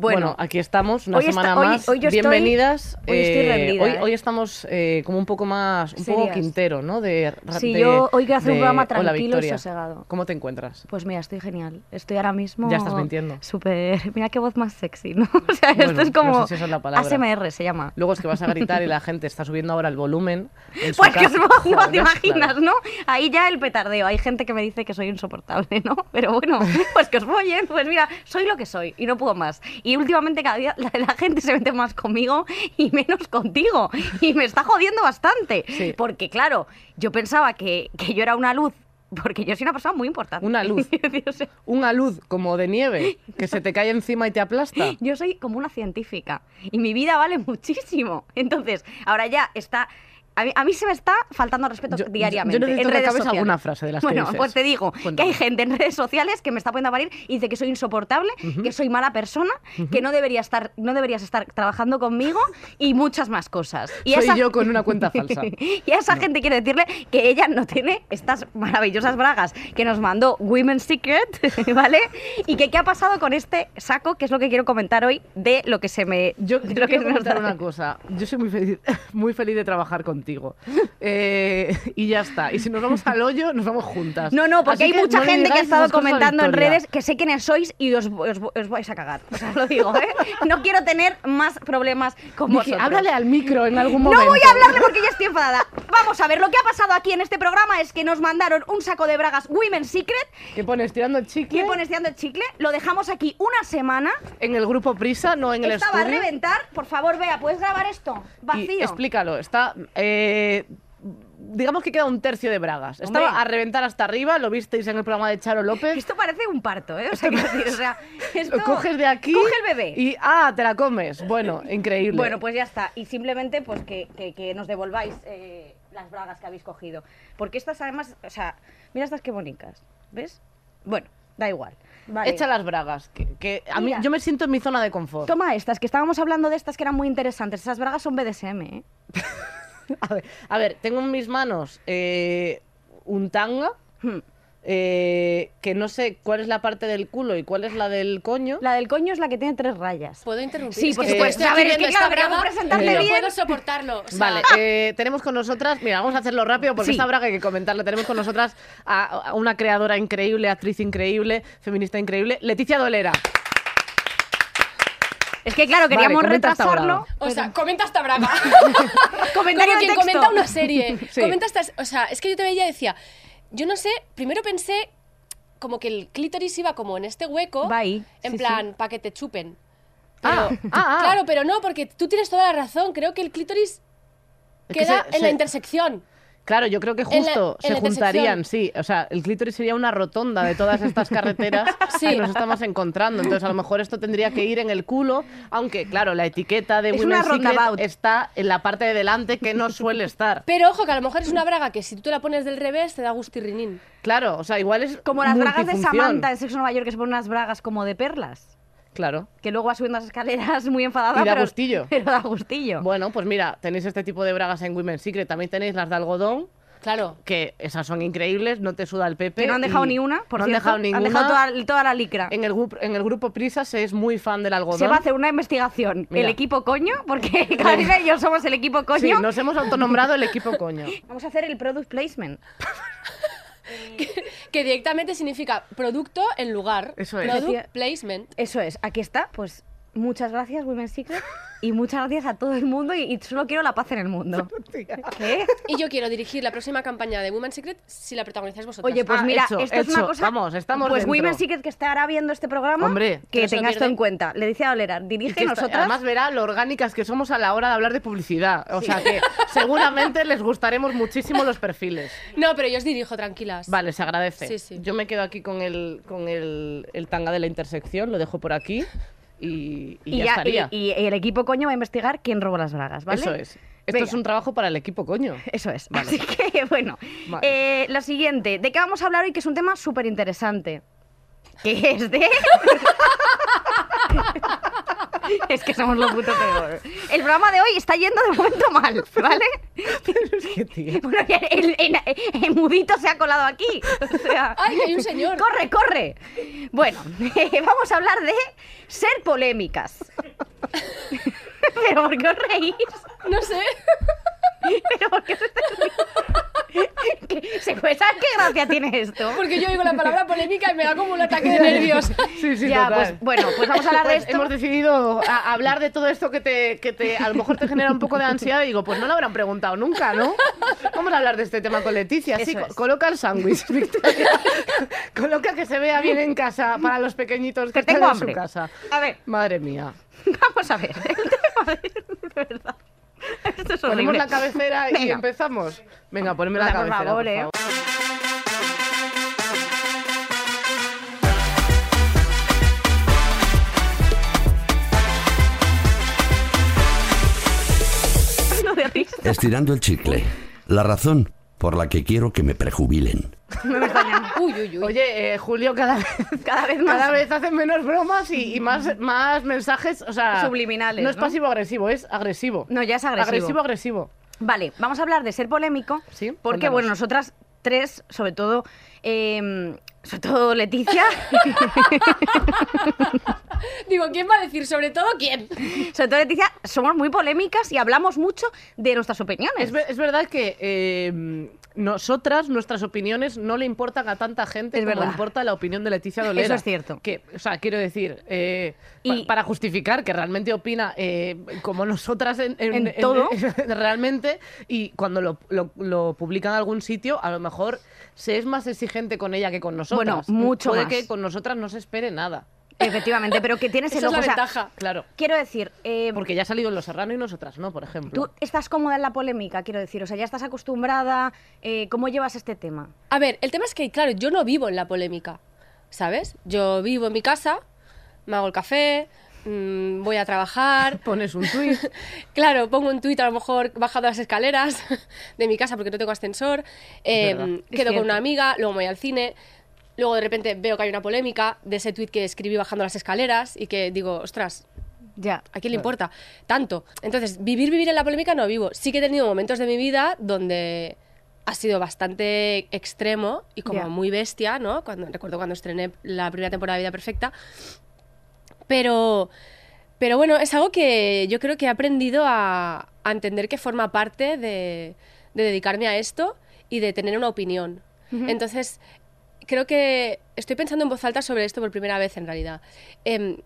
Bueno, Bueno, aquí estamos, una está- semana hoy- más. hoy yo estoy- Bienvenidas. hoy estoy Eh, hoy, ¿eh? hoy estamos eh, como un poco más, un poco quintero, ¿no? De, Sí, de- yo hoy quiero hacer un programa tranquilo y sosegado. ¿Cómo te encuentras? Pues mira, estoy genial. Estoy ahora mismo. Ya estás mintiendo. Súper. Mira qué voz más sexy, ¿no? O sea, Bueno, esto es no como. sé si esa es la palabra. ASMR se llama. Luego es que vas a gritar y la gente está subiendo ahora el volumen. Pues que os casa. no te imaginas. ¿no? Ahí ya el petardeo. Hay gente que me dice que soy insoportable, ¿no? Pero bueno, pues que os follen. Pues mira, soy lo que soy y no puedo más. Y últimamente cada día la, la gente se mete más conmigo y menos contigo. Y me está jodiendo bastante. Sí. Porque claro, yo pensaba que, que yo era una luz. Porque yo soy una persona muy importante. Una luz. Una luz como de nieve que se te cae encima y te aplasta. Yo soy como una científica y mi vida vale muchísimo. Entonces, ahora ya está... A mí, a mí se me está faltando al respeto Yo- diariamente. yo necesito en que redes acabes sociales. alguna frase de las que Bueno, dices. pues te digo que hay gente en redes sociales que me está poniendo a parir y dice que soy insoportable, que soy mala persona, que no debería estar, no deberías estar trabajando conmigo y muchas más cosas. Y Soy esa- yo con una cuenta falsa. y a esa gente quiere decirle que ella no tiene estas maravillosas bragas que nos mandó Women's Secret, ¿vale? Y que qué ha pasado con este saco, que es lo que quiero comentar hoy de lo que se me... Yo, yo lo que quiero comentar una cosa. Yo soy muy feliz, muy feliz de trabajar contigo. Eh, y ya está. Y si nos vamos al hoyo, nos vamos juntas. No, no, porque Así hay mucha no gente que ha estado comentando en redes que sé quiénes sois y os, os- os vais a cagar. O sea, lo digo, ¿eh? No quiero tener más problemas con vosotros. háblale al micro en algún momento. No voy a hablarle porque ya estoy enfadada. Vamos a ver, lo que ha pasado aquí en este programa es que nos mandaron un saco de bragas Women's Secret. ¿Qué pones? ¿Tirando el chicle? ¿Qué pones tirando el chicle? Lo dejamos aquí una semana. En el grupo Prisa, no en el Esta va a estudio. reventar. Por favor, vea, ¿puedes grabar esto? Y Vacío. explícalo. Está... eh, digamos que queda un tercio de bragas. Hombre. Estaba a reventar hasta arriba, lo visteis en el programa de Charo López. Esto parece un parto, ¿eh? O sea, decir, o sea, esto... Lo coges de aquí Coge el bebé. y ah, te la comes. Bueno, increíble. Bueno, pues ya está. Y simplemente pues que, que- que nos devolváis eh, las bragas que habéis cogido. Porque estas además, o sea, mira estas qué bonitas. ¿Ves? Bueno, da igual. Vale. Echa las bragas, que, que a mí Mira. yo me siento en mi zona de confort. Toma estas, que estábamos hablando de estas que eran muy interesantes. Esas bragas son BDSM, ¿eh? A ver, a ver, tengo en mis manos eh, un tanga Hmm. eh, que no sé cuál es la parte del culo y cuál es la del coño. La del coño es la que tiene tres rayas. ¿Puedo interrumpir? Sí, por que supuesto. A ver, es que claro, y no bien. puedo soportarlo. o sea, Vale, eh, tenemos con nosotras, mira, vamos a hacerlo rápido porque Sí. esta braga hay que comentarla. Tenemos con nosotras a, a una creadora increíble, actriz increíble, feminista increíble, Leticia Dolera. Es que claro, queríamos retrasarlo. O sea, comenta esta braga. Comentario Como quien texto. comenta una serie. Sí. Comenta estas, o sea, es que yo te veía y decía, yo no sé, primero pensé como que el clítoris iba como en este hueco, Va ahí, en sí, plan, para que te chupen. Ah, Pero- ah, ah. Claro, pero no, porque tú tienes toda la razón. Creo que el clítoris Es que queda se- en la se- intersección. Claro, yo creo que la- justo se juntarían, sí. O sea, el clítoris sería una rotonda de todas estas carreteras Sí. que nos estamos encontrando. Entonces, a lo mejor esto tendría que ir en el culo, aunque, claro, la etiqueta de Es Women's una Secret está en la parte de delante que no suele estar. Pero ojo, que a lo mejor es una braga que si tú te la pones del revés te da gustirrinín. Claro, o sea, igual es Como las bragas de. Samantha en Sexo Nueva York que se ponen unas bragas como de perlas. Claro. Que luego va subiendo las escaleras muy enfadada. Y da pero, gustillo. Pero da gustillo. Bueno, pues mira, tenéis este tipo de bragas en Women's Secret. También tenéis las de algodón, Claro. que esas son increíbles, no te suda el pepe. que no han dejado ni una, por no han dejado ninguna. Han dejado toda, toda la licra. En el, grupo, en el grupo Prisa se es muy fan del algodón. Se va a hacer una investigación. Mira. El equipo coño, porque Karina y yo somos el equipo coño. Sí, nos hemos autonombrado el equipo coño. Vamos a hacer el product placement. Que directamente significa producto en lugar. Eso es. Product Decía- placement. Eso es, aquí está, pues muchas gracias, Women's Secret, y muchas gracias a todo el mundo, y, y solo quiero la paz en el mundo. ¿Qué? Y yo quiero dirigir la próxima campaña de Women's Secret si la protagonizáis vosotras. Oye, pues Ah, mira, hecho, esto es una cosa. Vamos, estamos Pues dentro. Women's Secret que estará viendo este programa, Hombre, que tenga esto en cuenta. Le decía a Olera, dirige nosotras. además verá lo orgánicas que somos a la hora de hablar de publicidad. O sea que seguramente les gustaremos muchísimo los perfiles. No, pero yo os dirijo, tranquilas. Vale, se agradece. Sí, sí. Yo me quedo aquí con el, con el, el tanga de la intersección, lo dejo por aquí y, y y, ya, ya- estaría. y- y el equipo coño va a investigar quién robó las bragas, ¿vale? Eso es. Esto Venga. es un trabajo para el equipo coño. Eso es. Vale. Así que, bueno. Vale. Eh, lo siguiente, ¿de qué vamos a hablar hoy? Que es un tema súper interesante. Que es de... Es que somos lo puto peor. El programa de hoy está yendo de momento mal, ¿vale? Es que, tío. Bueno, el, el- el mudito se ha colado aquí. O sea, ¡Ay, que hay un señor! ¡Corre, corre! Bueno, vamos a hablar de ser polémicas. ¿Pero por qué os reís? No sé. ¿Pero por qué riendo? ¿Qué- ¿Se puede saber qué gracia tiene esto? Porque yo oigo la palabra polémica y me da como un ataque de nervios. Sí, sí, ya, total. pues bueno, pues vamos a hablar de Pues esto. Hemos decidido a- hablar de todo esto que te, que te a lo mejor te genera un poco de ansiedad y digo, pues no lo habrán preguntado nunca, ¿no? Vamos a hablar de este tema con Leticia. Sí, Eso co- es. coloca el sándwich, Victoria. coloca que se vea bien en casa para los pequeñitos que, Que están tengo en hambre. su casa. A ver, Madre mía. vamos a ver. El tema de, de verdad. Esto es Ponemos la cabecera y Venga. empezamos. Venga, poneme la por cabecera, favor, por favor. Risa. Estirando el chicle. La razón por la que quiero que me prejubilen. No me. Uy, uy, uy. Oye, eh, Julio, cada vez, Cada vez más. cada vez hacen menos bromas y, y más, más mensajes, o sea... Subliminales, No es ¿no? pasivo-agresivo, es agresivo. No, ya es agresivo. Agresivo-agresivo. Vale, vamos a hablar de ser polémico. Sí, Porque, cuéntanos. bueno, nosotras tres, sobre todo, eh, sobre todo Leticia, Digo, ¿quién va a decir? Sobre todo, ¿quién? sobre todo Leticia, somos muy polémicas y hablamos mucho de nuestras opiniones. Es, ver- es verdad que eh, nosotras, nuestras opiniones, no le importan a tanta gente Es como verdad. importa la opinión de Leticia Dolera. Eso es cierto. Que, o sea, quiero decir, eh, pa- Y- para justificar que realmente opina eh, como nosotras en, En todo. realmente, y cuando lo, lo- lo publican en algún sitio, a lo mejor se es más exigente con ella que con nosotras. Bueno, mucho Puede más. que con nosotras no se espere nada. Efectivamente, pero que tienes el Esa es ojo. la o sea, ventaja. Claro. Quiero decir, eh, Porque ya ha salido en Los Serrano y nosotras no, por ejemplo. tú estás cómoda en la polémica, quiero decir, o sea, ya estás acostumbrada. eh, ¿Cómo llevas este tema? A ver, el tema es que, claro, yo no vivo en la polémica, ¿sabes? Yo vivo en mi casa, me hago el café, mm, voy a trabajar. Pones un tuit. Claro, pongo un tuit a lo mejor bajando las escaleras de mi casa porque no tengo ascensor, eh, quedo con una amiga, luego voy al cine, luego de repente veo que hay una polémica de ese tuit que escribí bajando las escaleras y que digo, ostras, Ya. ¿a quién le importa? Tanto. Entonces, vivir, vivir en la polémica no vivo. Sí que he tenido momentos de mi vida donde ha sido bastante extremo y como Ya. muy bestia, ¿no? Cuando, recuerdo cuando estrené la primera temporada de Vida Perfecta. Pero, pero bueno, es algo que yo creo que he aprendido a, a entender que forma parte de, de dedicarme a esto y de tener una opinión. Entonces, creo que estoy pensando en voz alta sobre esto por primera vez en realidad. Em,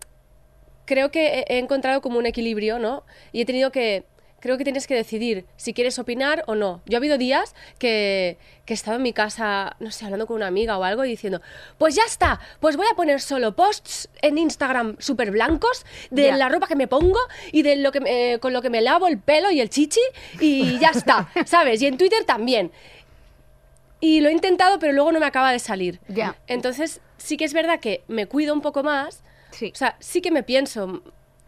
creo que he encontrado como un equilibrio, ¿no? Y he tenido que... Creo que tienes que decidir si quieres opinar o no. Yo ha habido días que, que he estado en mi casa, no sé, hablando con una amiga o algo y diciendo, pues ya está, pues voy a poner solo posts en Instagram súper blancos de la ropa que me pongo y de lo que me- con lo que me lavo el pelo y el chichi y ya está, ¿sabes? Y en Twitter también. Y lo he intentado, pero luego no me acaba de salir. Ya. Entonces, sí que es verdad que me cuido un poco más. Sí. O sea, sí que me pienso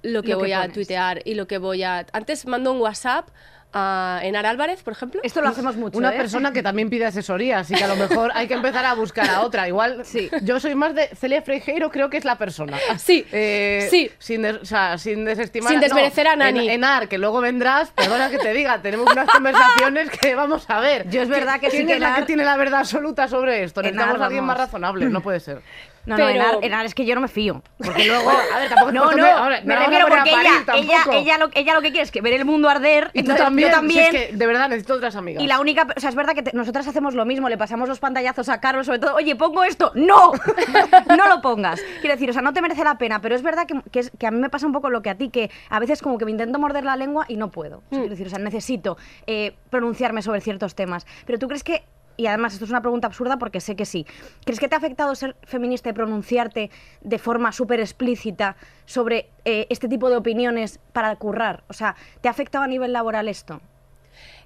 lo que Lo que voy a tuitear y lo que voy a... Antes mando un WhatsApp a Enar Álvarez, por ejemplo. Esto lo hacemos mucho. Una ¿eh? persona que también pide asesoría, así que a lo mejor hay que empezar a buscar a otra. Igual, Sí. yo soy más de Celia Freijeiro, creo que es la persona. Sí, Eh, sí. Sin, des- o sea, sin desestimar. Sin desmerecer a Nani. En, Enar, que luego vendrás, perdona que te diga, tenemos unas conversaciones que vamos a ver. Yo es verdad que sí ¿Quién que es la Enar- que tiene la verdad absoluta sobre esto? Enar, Necesitamos a alguien más razonable, no puede ser. No, no, Pero- Enar, Enar, es que yo no me fío. Porque luego. a ver, tampoco no, no, ahora, me no vamos refiero porque ella, ella, ella, lo, ella lo que quiere es que ver el mundo arder. Y tú también, yo también. si es que de verdad necesito otras amigas. Y la única, o sea, es verdad que te- nosotras hacemos lo mismo, le pasamos los pantallazos a Carlos, sobre todo, oye, pongo esto, no, no lo pongas. Quiero decir, o sea, no te merece la pena, pero es verdad que, que es- que a mí me pasa un poco lo que a ti, que a veces como que me intento morder la lengua y no puedo. O sea, quiero decir, o sea, necesito eh, pronunciarme sobre ciertos temas. Pero tú crees que, y además esto es una pregunta absurda porque sé que sí, ¿crees que te ha afectado ser feminista y pronunciarte de forma súper explícita sobre eh, este tipo de opiniones para currar? O sea, ¿te ha afectado a nivel laboral esto?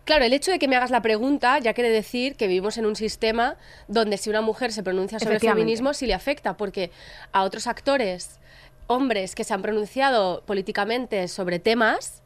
Claro, el hecho de que me hagas la pregunta ya quiere decir que vivimos en un sistema donde si una mujer se pronuncia sobre Efectivamente. feminismo sí le afecta, porque a otros actores, hombres que se han pronunciado políticamente sobre temas,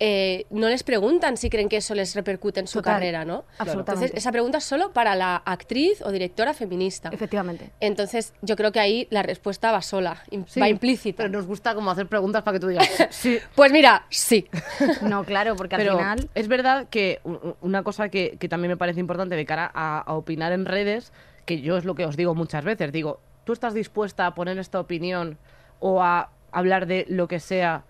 eh, no les preguntan si creen que eso les repercute en su Total, carrera, ¿no? absolutamente. Entonces, esa pregunta es solo para la actriz o directora feminista. Efectivamente. Entonces, yo creo que ahí la respuesta va sola, Sí, va implícita. Pero nos gusta como hacer preguntas para que tú digas, sí, Pues mira, sí. No, claro, porque Pero al final... es verdad que una cosa que, que también me parece importante de cara a, a opinar en redes, que yo es lo que os digo muchas veces, digo, ¿tú estás dispuesta a poner esta opinión o a hablar de lo que sea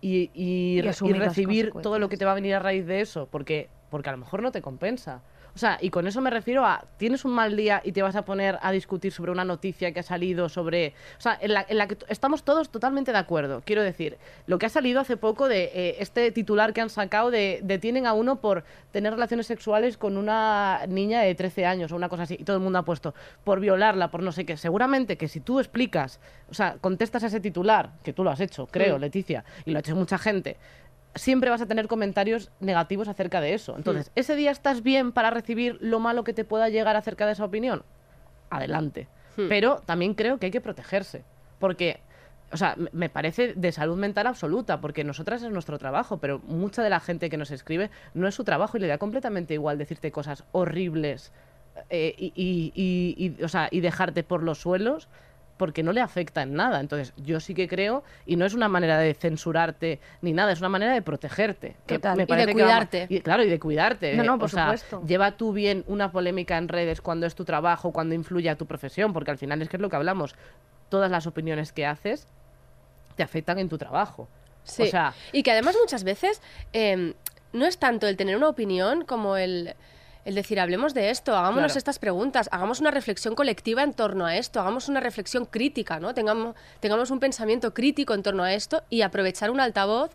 y, y recibir todo lo que te va a venir a raíz de eso? Porque, porque a lo mejor no te compensa. O sea, y con eso me refiero a, tienes un mal día y te vas a poner a discutir sobre una noticia que ha salido sobre... O sea, en la, en la que estamos todos totalmente de acuerdo. Quiero decir, lo que ha salido hace poco de eh, este titular que han sacado de detienen a uno por tener relaciones sexuales con una niña de 13 años o una cosa así, y todo el mundo ha puesto, por violarla, por no sé qué. Seguramente que si tú explicas, o sea, contestas a ese titular, que tú lo has hecho, creo. Leticia, y lo ha hecho mucha gente, siempre vas a tener comentarios negativos acerca de eso. Entonces, ¿ese día estás bien para recibir lo malo que te pueda llegar acerca de esa opinión? Adelante. Hmm. Pero también creo que hay que protegerse. Porque, o sea, me- me parece de salud mental absoluta, porque nosotras es nuestro trabajo, pero mucha de la gente que nos escribe no es su trabajo y le da completamente igual decirte cosas horribles eh, y, y- y- y, o sea, y dejarte por los suelos porque no le afecta en nada. Entonces, yo sí que creo, y no es una manera de censurarte ni nada, es una manera de protegerte. que me Y de parece que va ma- cuidarte. y, claro, y de cuidarte. No, no, o por sea, supuesto. lleva tú bien una polémica en redes cuando es tu trabajo, cuando influye a tu profesión, porque al final es que es lo que hablamos. Todas las opiniones que haces te afectan en tu trabajo. Sí. O sea, y que además muchas veces eh, no es tanto el tener una opinión como el, el decir, hablemos de esto, hagámonos Claro. estas preguntas, hagamos una reflexión colectiva en torno a esto, hagamos una reflexión crítica, ¿no? Tengamos, tengamos un pensamiento crítico en torno a esto y aprovechar un altavoz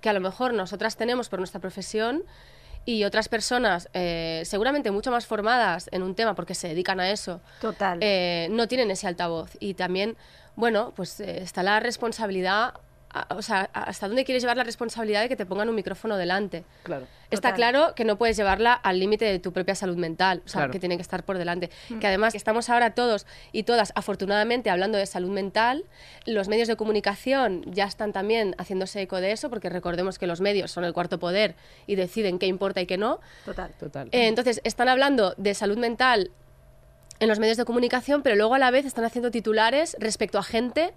que a lo mejor nosotras tenemos por nuestra profesión y otras personas, eh, seguramente mucho más formadas en un tema porque se dedican a eso, Total. eh, no tienen ese altavoz. Y también, bueno, pues eh, está la responsabilidad, a- o sea, hasta dónde quieres llevar la responsabilidad de que te pongan un micrófono delante. claro. Está Total. claro que no puedes llevarla al límite de tu propia salud mental, o sea, Claro. que tiene que estar por delante. Mm. Que además estamos ahora todos y todas, afortunadamente, hablando de salud mental, los medios de comunicación ya están también haciéndose eco de eso, porque recordemos que los medios son el cuarto poder y deciden qué importa y qué no. Total. Total. Eh, entonces, están hablando de salud mental en los medios de comunicación, pero luego a la vez están haciendo titulares respecto a gente.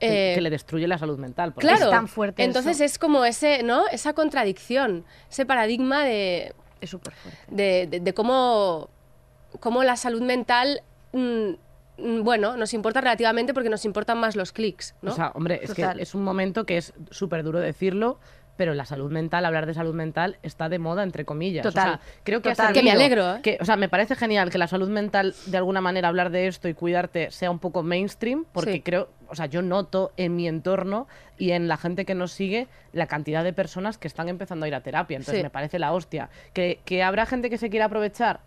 Que, eh, que le destruye la salud mental. porque claro, Es tan fuerte entonces eso. es como ese, ¿no? Esa contradicción, ese paradigma de, Es súper fuerte. de, de- de cómo, cómo la salud mental, mm, mm, bueno, nos importa relativamente porque nos importan más los clics, ¿no? O sea, hombre, es Total. que es un momento que es súper duro decirlo, pero la salud mental, hablar de salud mental está de moda, entre comillas. Total. O sea, creo que ha Total. Que me alegro, ¿eh? que- o sea, me parece genial que la salud mental, de alguna manera, hablar de esto y cuidarte sea un poco mainstream, porque Sí. creo, o sea, yo noto en mi entorno y en la gente que nos sigue la cantidad de personas que están empezando a ir a terapia. Entonces Sí. me parece la hostia. Que, que habrá gente que se quiera aprovechar,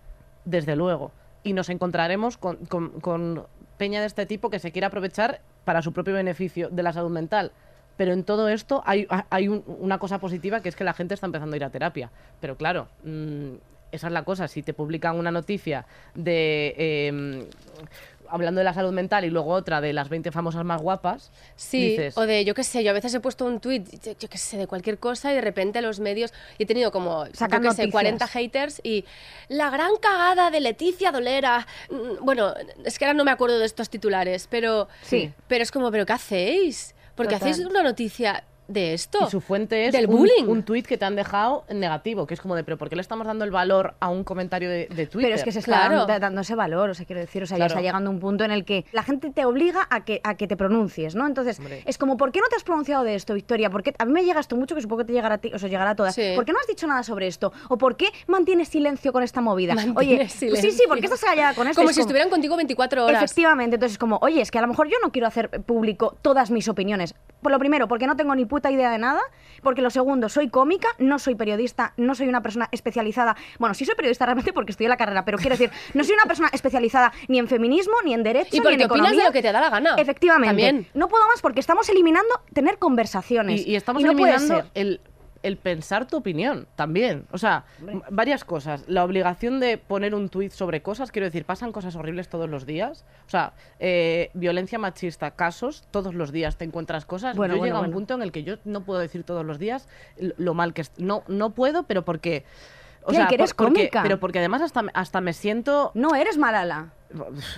desde luego. Y nos encontraremos con, con- con peña de este tipo que se quiera aprovechar para su propio beneficio de la salud mental. Pero en todo esto hay, hay un- una cosa positiva que es que la gente está empezando a ir a terapia. Pero claro, mm, esa es la cosa. Si te publican una noticia de... eh, hablando de la salud mental y luego otra de las 20 famosas más guapas, Sí, dices, o de, yo qué sé, yo a veces he puesto un tuit, yo, qué sé, de cualquier cosa y de repente los medios, y he tenido como, Sacan yo qué sé, noticias. 40 haters y la gran cagada de Leticia Dolera. Mm, Bueno, es que ahora no me acuerdo de estos titulares, pero, Sí. pero es como, ¿pero qué hacéis? Porque Total. hacéis una noticia de esto. Y su fuente es del un, bullying. un tuit que te han dejado negativo, que es como de, pero ¿por qué le estamos dando el valor a un comentario de, de Twitter? Pero es que se está Claro. dando, dando ese valor, o sea, quiero decir, o sea, Claro. ya está llegando un punto en el que la gente te obliga a que, a que te pronuncies, ¿no? Entonces, Hombre. es como, ¿por qué no te has pronunciado de esto, Victoria? ¿Por qué? A mí me llega esto mucho, que supongo que te llegará a ti, o sea, llegará a todas. Sí. ¿Por qué no has dicho nada sobre esto? ¿O por qué mantienes silencio con esta movida? Mantienes Oye, pues sí, sí, silencio. ¿por qué estás callada con esto? como Es si estuvieran contigo 24 horas. Efectivamente, entonces es como, oye, es que a lo mejor yo no quiero hacer público todas mis opiniones. Por lo primero, porque no tengo ni puta idea de nada. Porque lo segundo, soy cómica, no soy periodista, no soy una persona especializada. Bueno, sí soy periodista realmente porque estudié la carrera, pero quiero decir, no soy una persona especializada ni en feminismo, ni en derecho, Y ni porque en opinas de economía. lo que te da la gana. Efectivamente. También. No puedo más porque estamos eliminando tener conversaciones. Y, y estamos no eliminando el el pensar tu opinión también. O sea, varias cosas. La obligación de poner un tuit sobre cosas, quiero decir, pasan cosas horribles todos los días. O sea, eh, violencia machista, casos, todos los días te encuentras cosas. Bueno, yo bueno, llego a un punto en el que yo no puedo decir todos los días lo mal que es. No, no puedo, pero porque... O sea, que eres porque- cómica. pero porque además hasta, hasta me siento No eres Malala.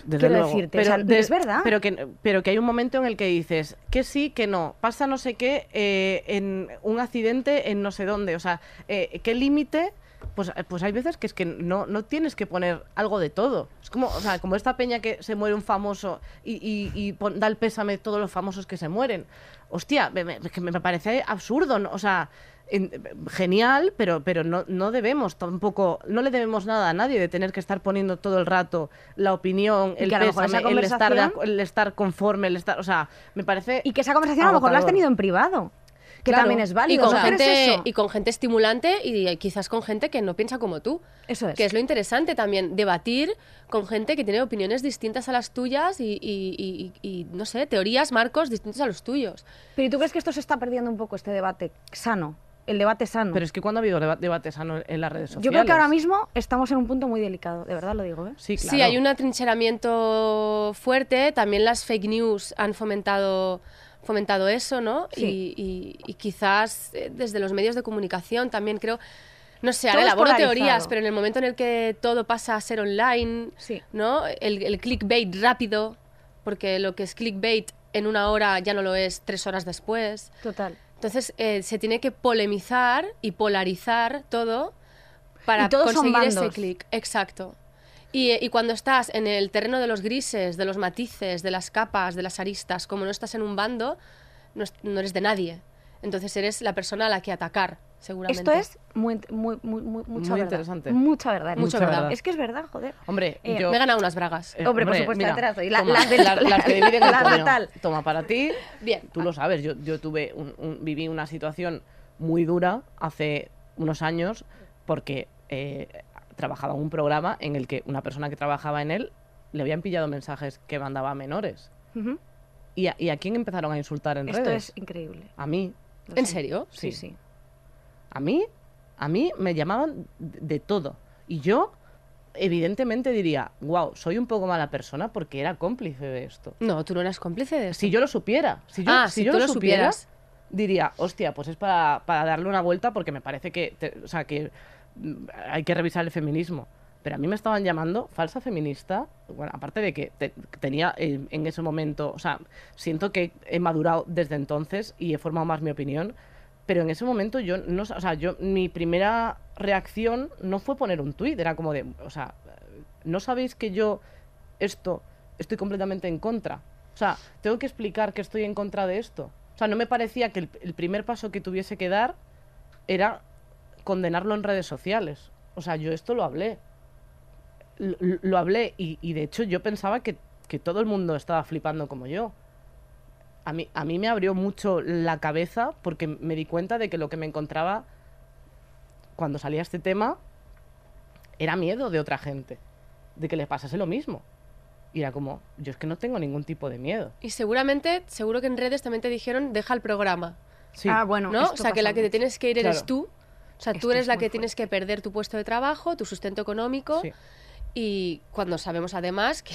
Desde Quiero luego. decirte, pero o sea, es verdad. Pero que, pero que hay un momento en el que dices que sí, que no. Pasa no sé qué eh, en un accidente en no sé dónde. O sea, eh, ¿qué límite? Pues, pues hay veces que es que no, no tienes que poner algo de todo. Es como, o sea, como esta peña que se muere un famoso y, y- y pon- da el pésame a todos los famosos que se mueren. Hostia, me, me- me parece absurdo. ¿no? O sea, en- genial, pero, pero no, no debemos tampoco, no le debemos nada a nadie de tener que estar poniendo todo el rato la opinión, Y el pésame, el estar, de el estar conforme, el estar, o sea, me parece Y que esa conversación a lo mejor la has tenido en privado. Que Claro. también es Y válido. con, ¿no crees gente, y con gente estimulante y quizás con gente que no piensa como tú. Eso es. Que es lo interesante también, debatir con gente que tiene opiniones distintas a las tuyas y, y- y- y, no sé, teorías, marcos distintos a los tuyos. Pero ¿y tú crees que esto se está perdiendo un poco, este debate sano? El debate sano. Pero es que cuando ha habido deba- debate sano en las redes sociales. Yo creo que ahora mismo estamos en un punto muy delicado, de verdad lo digo. ¿eh? Sí, claro. Sí, hay un atrincheramiento fuerte. También las fake news han fomentado, fomentado eso, ¿no? Sí. Y, y- y quizás eh, desde los medios de comunicación también creo. No sé, ahora elaboro teorías, pero en el momento en el que todo pasa a ser online, Sí. ¿no? El, el clickbait rápido, porque lo que es clickbait en una hora ya no lo es tres horas después. Total. Entonces eh, se tiene que polemizar y polarizar todo para conseguir ese clic. Exacto. Y, eh, y cuando estás en el terreno de los grises, de los matices, de las capas, de las aristas, como no estás en un bando, no, no eres de nadie. Entonces eres la persona a la que atacar, seguramente. Esto es muy, muy, muy, muy- mucha Muy verdad. interesante. Mucha verdad. Mucha esto. verdad. Es que es verdad, joder. Hombre, Eh, yo... Me he ganado unas bragas. eh, Hombre, por supuesto, las doy. La- toma, las las que dividen el coño. tal. Toma, para ti, Bien. tú lo sabes, yo, yo tuve un, un- viví una situación muy dura hace unos años porque eh, trabajaba en un programa en el que una persona que trabajaba en él le habían pillado mensajes que mandaba a menores. ¿Y a, y a quién empezaron a insultar en Esto redes? es increíble. A mí. ¿En serio? Sí, Sí. sí. A mí, a mí me llamaban de, todo. Y yo, evidentemente, diría, wow, soy un poco mala persona porque era cómplice de esto. No, tú no eras cómplice de eso. Si yo lo supiera, si yo, Ah, si si yo tú lo lo supiera, supieras. diría, hostia, pues es para, para darle una vuelta porque me parece que, te- o sea, que mm, hay que revisar el feminismo. Pero a mí me estaban llamando falsa feminista, bueno, aparte de que te- tenía eh, en ese momento, o sea, siento que he madurado desde entonces y he formado más mi opinión, pero en ese momento yo no, o sea, yo mi primera reacción no fue poner un tuit, era como de, o sea, no sabéis que yo esto estoy completamente en contra. O sea, tengo que explicar que estoy en contra de esto. O sea, no me parecía que el, primer paso que tuviese que dar era condenarlo en redes sociales. O sea, yo esto lo hablé. Lo, lo hablé y, y de hecho yo pensaba que, que todo el mundo estaba flipando como yo. A mí, a mí me abrió mucho la cabeza porque me di cuenta de que lo que me encontraba cuando salía este tema era miedo de otra gente, de que les pasase lo mismo. Y era como, yo es que no tengo ningún tipo de miedo. Y seguramente, seguro que en redes también te dijeron, deja el programa. Sí. Ah, bueno. ¿no? O sea, que la que te tienes que ir eres Claro. tú. O sea, tú eres es la que tienes que perder tu puesto de trabajo, tu sustento económico. Sí. Y cuando sabemos además que,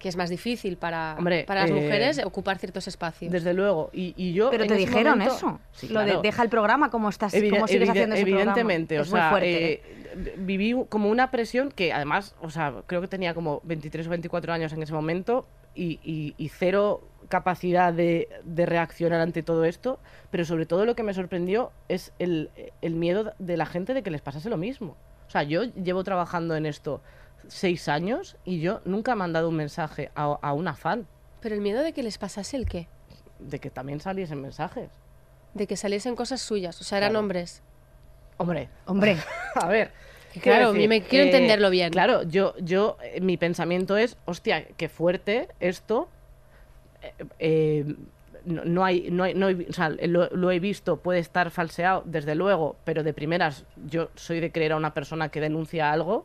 que es más difícil para, Hombre, para las eh, mujeres ocupar ciertos espacios. Desde luego. Y, y yo. Pero te dijeron momento- eso. Sí, Lo de deja el programa, ¿cómo estás? Evide- ¿Cómo sigues evide- haciendo ese evidentemente, programa? o Es muy sea, fuerte. eh, viví como una presión que además, o sea, creo que tenía como 23 o 24 años en ese momento y, y- y cero capacidad de, de reaccionar ante todo esto, pero sobre todo lo que me sorprendió es el, el miedo de la gente de que les pasase lo mismo. O sea, yo llevo trabajando en esto seis años y yo nunca he mandado un mensaje a, a una fan Pero el miedo de que les pasase el qué? de que también saliesen mensajes. De que saliesen cosas suyas. O sea, eran Claro. hombres. Hombre, Hombre, A ver. Claro, me quiero entenderlo bien. Claro, yo, yo, eh, mi pensamiento es, hostia, qué fuerte esto. eh, eh, no, no hay, no hay, no hay- o sea, lo, lo he visto, puede estar falseado, desde luego, pero de primeras yo soy de creer a una persona que denuncia algo,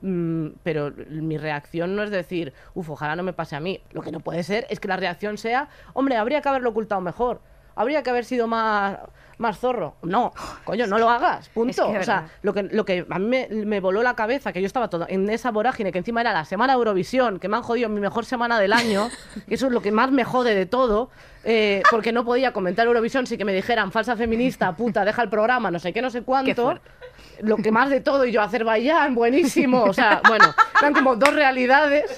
pero mi reacción no es decir, uff, ojalá no me pase a mí. Lo que no puede ser es que la reacción sea, hombre, habría que haberlo ocultado mejor. habría que haber sido más, más zorro. No, coño, no lo hagas, punto. Es que, o sea, verdad. lo que, lo que a mí me, me voló la cabeza, que yo estaba todo en esa vorágine, que encima era la semana Eurovisión, que me han jodido mi mejor semana del año, que eso es lo que más me jode de todo, eh, porque no podía comentar Eurovisión sin que me dijeran falsa feminista, puta, deja el programa, no sé qué, no sé cuánto. Lo que más de todo, y yo, Azerbaiyán, buenísimo. O sea, bueno, eran como dos realidades.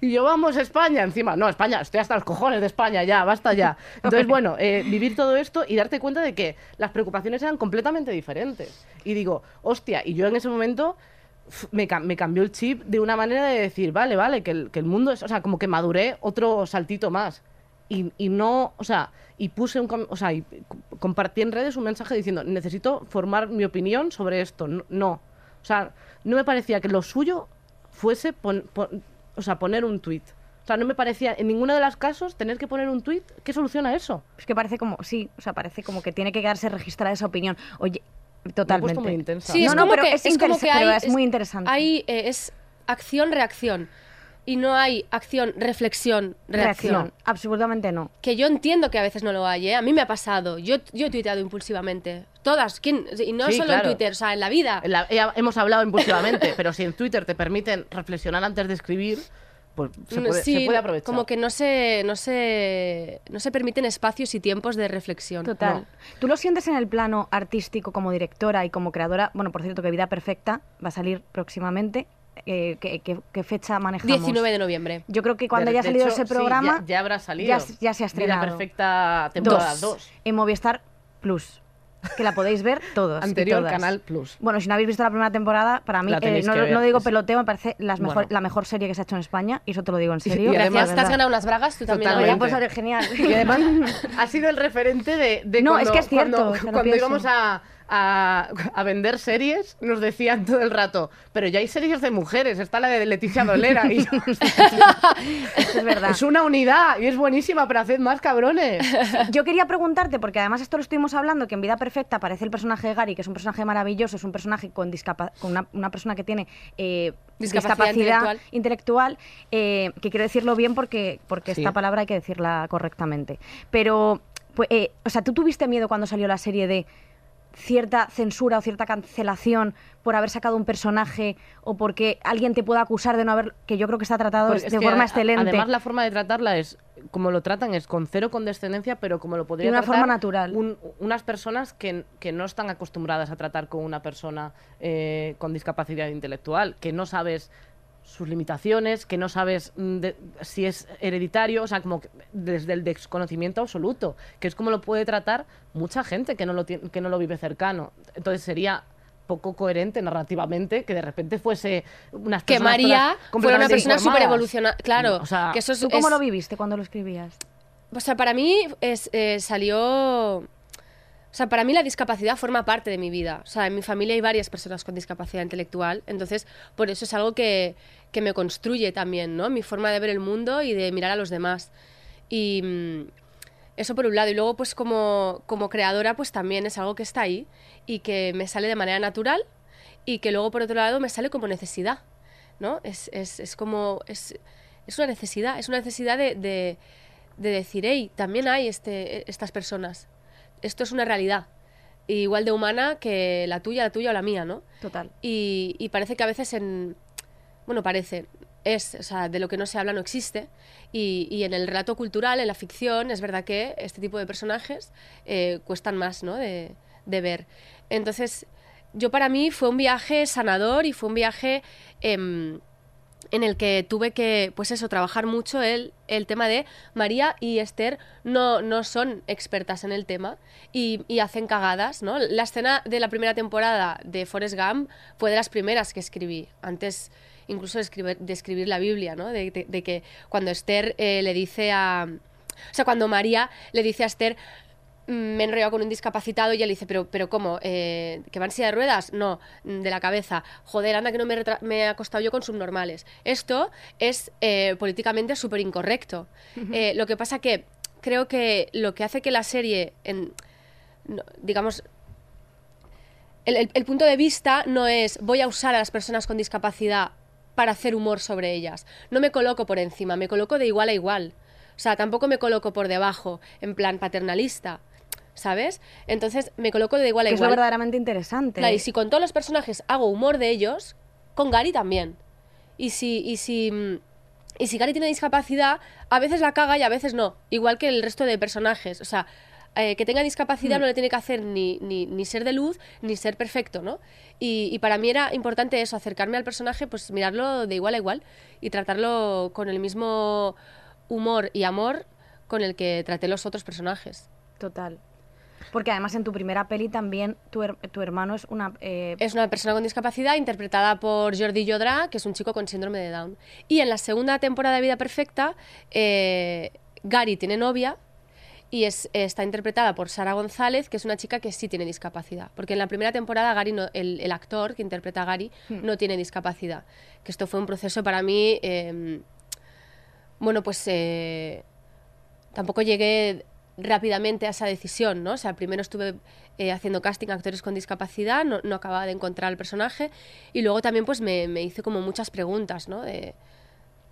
Y yo, vamos, España, encima. No, España, estoy hasta los cojones de España, ya, basta ya. Entonces, bueno, eh, vivir todo esto y darte cuenta de que las preocupaciones eran completamente diferentes. Y digo, hostia, y yo en ese momento me, me cambió el chip de una manera de decir, vale, vale, que el, que el mundo es, o sea, como que maduré otro saltito más. Y, y no, o sea, y puse un, com- o sea, y compartí en redes un mensaje diciendo, necesito formar mi opinión sobre esto. No, no. o sea, no me parecía que lo suyo fuese pon- pon- o sea, poner un tuit. O sea, no me parecía en ninguno de los casos tener que poner un tuit. ¿Qué soluciona eso? Es que parece como, sí, o sea, parece como que tiene que quedarse registrada esa opinión. Oye, Me he totalmente. puesto muy intensa. Sí, No, es no, como pero que es es, como que interesa- pero hay, es muy interesante. Hay, eh, es acción-reacción. Y no hay acción, reflexión, reacción. reacción. Absolutamente no. Que yo entiendo que a veces no lo hay, ¿eh? A mí me ha pasado. Yo, yo he tuiteado impulsivamente. Todas. ¿Quién? Y no Sí, solo claro. en Twitter, o sea, en la vida. En la- ya hemos hablado impulsivamente, pero si en Twitter te permiten reflexionar antes de escribir, pues se puede, Sí, se puede aprovechar. Como que no se, no, se, no se permiten espacios y tiempos de reflexión. Total. No. ¿Tú lo sientes en el plano artístico como directora y como creadora? Bueno, por cierto, que Vida Perfecta va a salir próximamente. Eh, ¿qué, qué- qué fecha manejamos? 19 de noviembre. Yo creo que cuando haya salido hecho, ese sí, programa... ya, ya habrá salido. ya, ya se ha estrenado. Vida perfecta temporada 2. En Movistar Plus. Que la podéis ver todos. y Anterior todas. Canal Plus. Bueno, si no habéis visto la primera temporada, para mí, eh, no, digo peloteo, me parece las mejor, Bueno. la mejor serie que se ha hecho en España, y eso te lo digo en serio. y Gracias, además- te has ganado unas bragas, tú también. Pues, genial. Y además ha sido el referente de, de No, cuando, es que es cierto, cuando, íbamos a, a- a vender series, nos decían todo el rato, pero ya hay series de mujeres, está la de Leticia Dolera. Y yo, es verdad. es una unidad y es buenísima, pero haced más cabrones. Yo quería preguntarte, porque además esto lo estuvimos hablando, que en Vida Perfecta aparece el personaje de Gary, que es un personaje maravilloso, es un personaje con, discapa- con una, una persona que tiene eh, Discapacidad intelectual. intelectual, eh, que quiero decirlo bien porque, porque Sí. esta palabra hay que decirla correctamente. Pero, pues, eh, o sea, ¿tú tuviste miedo cuando salió la serie de cierta censura o cierta cancelación por haber sacado un personaje o porque alguien te pueda acusar de no haber, que yo creo que está tratado de es forma a- excelente. Además, la forma de tratarla es, como lo tratan, es con cero condescendencia, pero como lo podría De una tratar forma natural. un- unas personas que, que no están acostumbradas a tratar con una persona eh, con discapacidad intelectual, que no sabes sus limitaciones, que no sabes mm, de- si es hereditario, o sea, como que desde el desconocimiento absoluto, que es como lo puede tratar mucha gente que no lo, tiene, que no lo vive cercano. Entonces sería poco coherente narrativamente que de repente fuese unas Que María fuera una persona súper evolucionada. Claro, O sea, que eso es, ¿Tú cómo es- lo viviste cuando lo escribías? O sea, para mí es, eh, salió... O sea, para mí la discapacidad forma parte de mi vida. O sea, en mi familia hay varias personas con discapacidad intelectual, entonces por eso es algo que, que me construye también, ¿no? Mi forma de ver el mundo y de mirar a los demás. Y mm, eso por un lado. Y luego, pues como, como creadora, pues también es algo que está ahí y que me sale de manera natural y que luego por otro lado me sale como necesidad, ¿no? Es, es, es como... Es, es una necesidad, es una necesidad de, de, de decir, hey, también hay este, estas personas. Esto es una realidad. Igual de humana que la tuya, la tuya o la mía, ¿no? Total. Y, y parece que a veces en... Bueno, parece, es, o sea, de lo que no se habla no existe. Y, y en el relato cultural, en la ficción, es verdad que este tipo de personajes eh, cuestan más, ¿no? De, de ver. Entonces, yo para mí fue un viaje sanador y fue un viaje... em, en el que tuve que, pues eso, trabajar mucho el, el tema de María y Esther no, no son expertas en el tema y, hacen cagadas, ¿no? La escena de la primera temporada de Forrest Gump fue de las primeras que escribí, antes incluso de escribir, la Biblia, ¿no? De, de- de que cuando Esther eh, le dice a... O sea, cuando María le dice a Esther, "Mm, me he enrollado con un discapacitado y le dice, pero, pero ¿cómo? Eh, ¿Que va en silla de ruedas? No, mm, de la cabeza. Joder, anda que no me, me he acostado yo con subnormales. Esto es eh, políticamente súper incorrecto. Eh, lo que pasa que creo que lo que hace que la serie, en, no, digamos, el, el- el punto de vista no es voy a usar a las personas con discapacidad para hacer humor sobre ellas. No me coloco por encima, me coloco de igual a igual. O sea, tampoco me coloco por debajo, en plan paternalista, ¿sabes? Entonces me coloco de igual a Que es lo igual. verdaderamente interesante. Claro, y si con todos los personajes hago humor de ellos, con Gary también. Y si, y si, mm, y si Gary tiene discapacidad, a veces la caga y a veces no. Igual que el resto de personajes. O sea, eh, que tenga discapacidad no le tiene que hacer ni, ni, ni ser de luz ni ser perfecto, ¿no? Y, y para mí era importante eso, acercarme al personaje, pues mirarlo de igual a igual y tratarlo con el mismo humor y amor con el que traté los otros personajes. Total. Porque además en tu primera peli también tu, her- tu hermano es una... eh, Es una persona con discapacidad interpretada por Jordi Yodra, que es un chico con síndrome de Down. Y en la segunda temporada de Vida Perfecta, eh, Gary tiene novia y es, está interpretada por Sara González, que es una chica que sí tiene discapacidad. Porque en la primera temporada Gary no- el, el actor que interpreta a Gary no tiene discapacidad. Que esto fue un proceso para mí, eh, bueno, pues eh, tampoco llegué rápidamente a esa decisión, ¿no? O sea, primero estuve eh, haciendo casting a actores con discapacidad, no, acababa de encontrar el personaje, y luego también pues me, me hice como muchas preguntas, ¿no? De,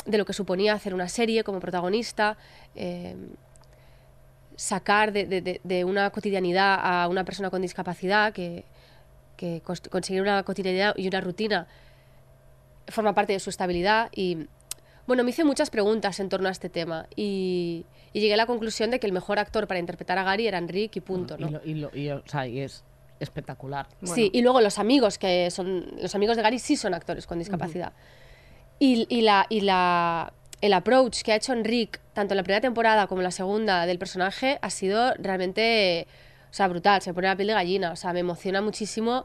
de lo que suponía hacer una serie como protagonista, eh, sacar de, de- de- una cotidianidad a una persona con discapacidad, que, que cons- conseguir una cotidianidad y una rutina forma parte de su estabilidad y bueno, me hice muchas preguntas en torno a este tema y, y llegué a la conclusión de que el mejor actor para interpretar a Gary era Enrique y punto, ¿no? Y, lo- y lo- y, o sea, y es espectacular. Sí, y luego los amigos, que son los amigos de Gary sí son actores con discapacidad. y, y la, y la, el approach que ha hecho Enrique, tanto en la primera temporada como en la segunda del personaje, ha sido realmente, o sea, brutal, se me pone la piel de gallina, o sea, me emociona muchísimo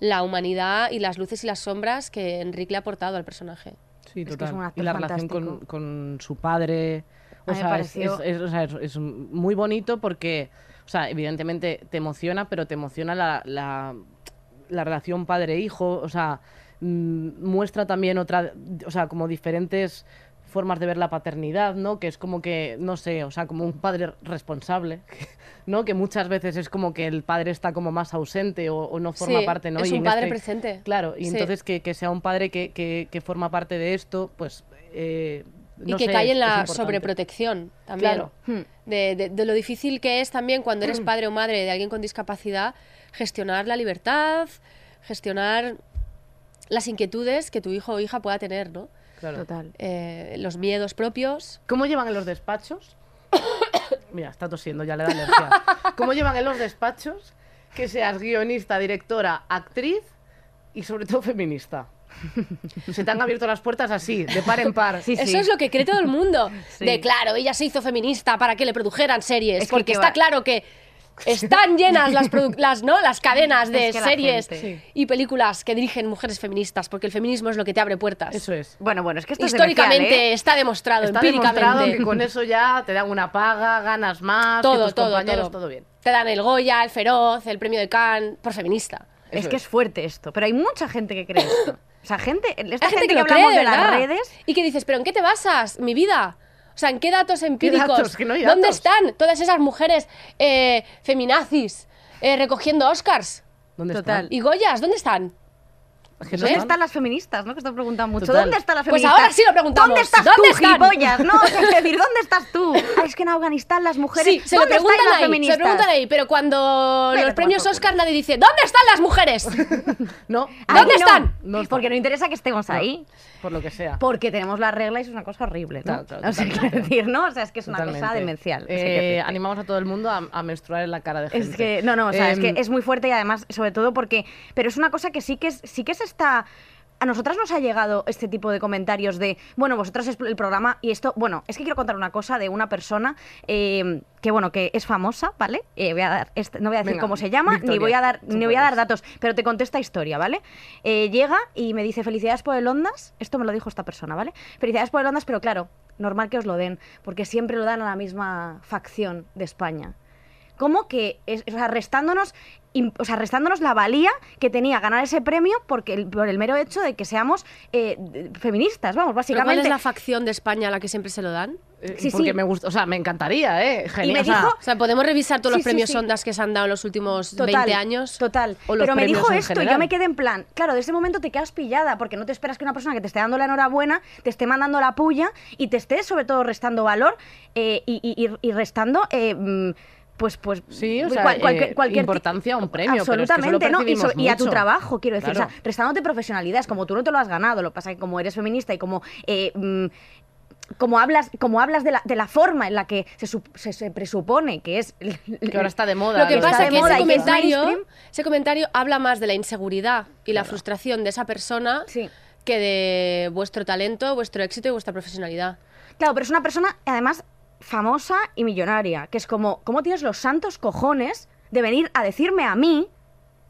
la humanidad y las luces y las sombras que Enrique le ha aportado al personaje. Sí, que es total. un actor y la relación con, con su padre. O sea, es, pareció- es- es- o sea, es- es muy bonito porque, o sea, evidentemente te emociona, pero te emociona la, la, la relación padre-hijo. O sea, mm, muestra también otra, o sea, como diferentes formas de ver la paternidad, ¿no? Que es como que, no sé, o sea, como un padre responsable, ¿no? Que muchas veces es como que el padre está como más ausente o, o no forma Sí, parte, ¿no? es Y un padre este- presente. Claro, y Sí. entonces que, que sea un padre que, que, que forma parte de esto, pues... eh, y que sé, cae en es la sobreprotección también. Claro. Hmm. De, de- de lo difícil que es también cuando eres padre o madre de alguien con discapacidad, gestionar la libertad, gestionar las inquietudes que tu hijo o hija pueda tener, ¿no? Claro. Total. Eh, los miedos propios. ¿Cómo llevan en los despachos? Mira, está tosiendo, ya le da alergia. ¿Cómo llevan en los despachos que seas guionista, directora, actriz y sobre todo feminista? Se te han abierto las puertas así, de par en par. Sí, sí. Eso es lo que cree todo el mundo. Sí. De claro, ella se hizo feminista para que le produjeran series. Es que porque está va- claro que están llenas las, las, ¿no? las cadenas de Es que series gente- y películas que dirigen mujeres feministas, porque el feminismo es lo que te abre puertas. Eso es. Bueno, bueno, es que esto es Históricamente ¿eh? está demostrado, Está empíricamente. demostrado que con eso ya te dan una paga, ganas más, que todo, tus todo, compañeros, todo. todo bien. Te dan el Goya, el Feroz, el premio de Cannes, por feminista. Es que es. es fuerte esto, pero hay mucha gente que cree esto. O sea, gente, esta gente que cree, hablamos de de las redes, Y que dices, ¿pero en qué te basas, mi vida? O sea, ¿en qué datos empíricos? datos? Que no hay ¿Dónde están todas esas mujeres eh, feminazis eh, recogiendo Oscars? ¿Dónde Total. están? ¿Y Goyas? ¿Dónde están? Es ¿dónde están. están las feministas? ¿no? Que esto preguntan mucho. Total. ¿Dónde están las Pues feministas? ahora sí lo preguntamos. ¿Dónde estás ¿Dónde tú, están? gilipollas? No, es decir, ¿dónde estás tú? Ah, es que en Afganistán las mujeres... Sí, se lo ¿Dónde preguntan estáis las ahí, se feministas? lo preguntan ahí, pero cuando los premios Oscar nadie dice, ¿dónde están las mujeres? No, ¿Dónde no, están? No están. Porque no interesa que estemos ahí. por lo que sea. Porque tenemos la regla y es una cosa horrible, ¿no? Claro, o sea, totalmente. quiero decir, ¿no? O sea, es que es una cosa Totalmente. demencial. o sea, Eh, animamos a todo el mundo a, a menstruar en la cara de gente. Es que, no, no, o sea, es Em, que es muy fuerte y además, sobre todo porque, pero es una cosa que sí que es, sí que se a nosotras nos ha llegado este tipo de comentarios de, bueno, vosotras es el programa y esto, bueno, es que quiero contar una cosa de una persona eh, que, bueno, que es famosa, ¿vale? Eh, voy a dar, este- no voy a decir Venga, cómo se llama, ni voy a dar, ni voy a dar datos, pero te contesta historia, ¿vale? Eh, llega y me dice, felicidades por el Ondas, esto me lo dijo esta persona, ¿vale? Felicidades por el Ondas, pero claro, normal que os lo den, porque siempre lo dan a la misma facción de España como que, es, o sea, restándonos, o sea, restándonos la valía que tenía ganar ese premio porque el- por el mero hecho de que seamos eh, feministas, vamos, ¿Pero básicamente. ¿Cuál es la facción de España a la que siempre se lo dan? Eh, Sí, porque sí. me gusta, o sea, me encantaría, ¿eh? Genial. me o sea, dijo- O sea, podemos revisar todos Sí, los premios sí. Ondas que se han dado en los últimos Total, 20 años. Total. O los Pero me dijo esto y yo me quedé en plan, claro, de ese momento te quedas pillada porque no te esperas que una persona que te esté dando la enhorabuena te esté mandando la puya y te esté sobre todo restando valor eh, y, y- y- restando... eh, mm, pues, pues Sí, o sea, cual- cualquier, eh, cualquier importancia a un premio, pero es que eso lo absolutamente, ¿no? Y, a tu trabajo, quiero decir, Claro. o sea, restándote profesionalidad, es como tú no te lo has ganado, lo que pasa es que como eres feminista y como eh, mm, como hablas, como hablas de la, de la forma en la que se, se, se presupone que es que ahora está de moda. Lo que pasa es que ese y que es comentario, ese comentario habla más de la inseguridad y la frustración de esa persona Sí. que de vuestro talento, vuestro éxito y vuestra profesionalidad. Claro, pero es una persona, además, famosa y millonaria, que es como, ¿cómo tienes los santos cojones de venir a decirme a mí,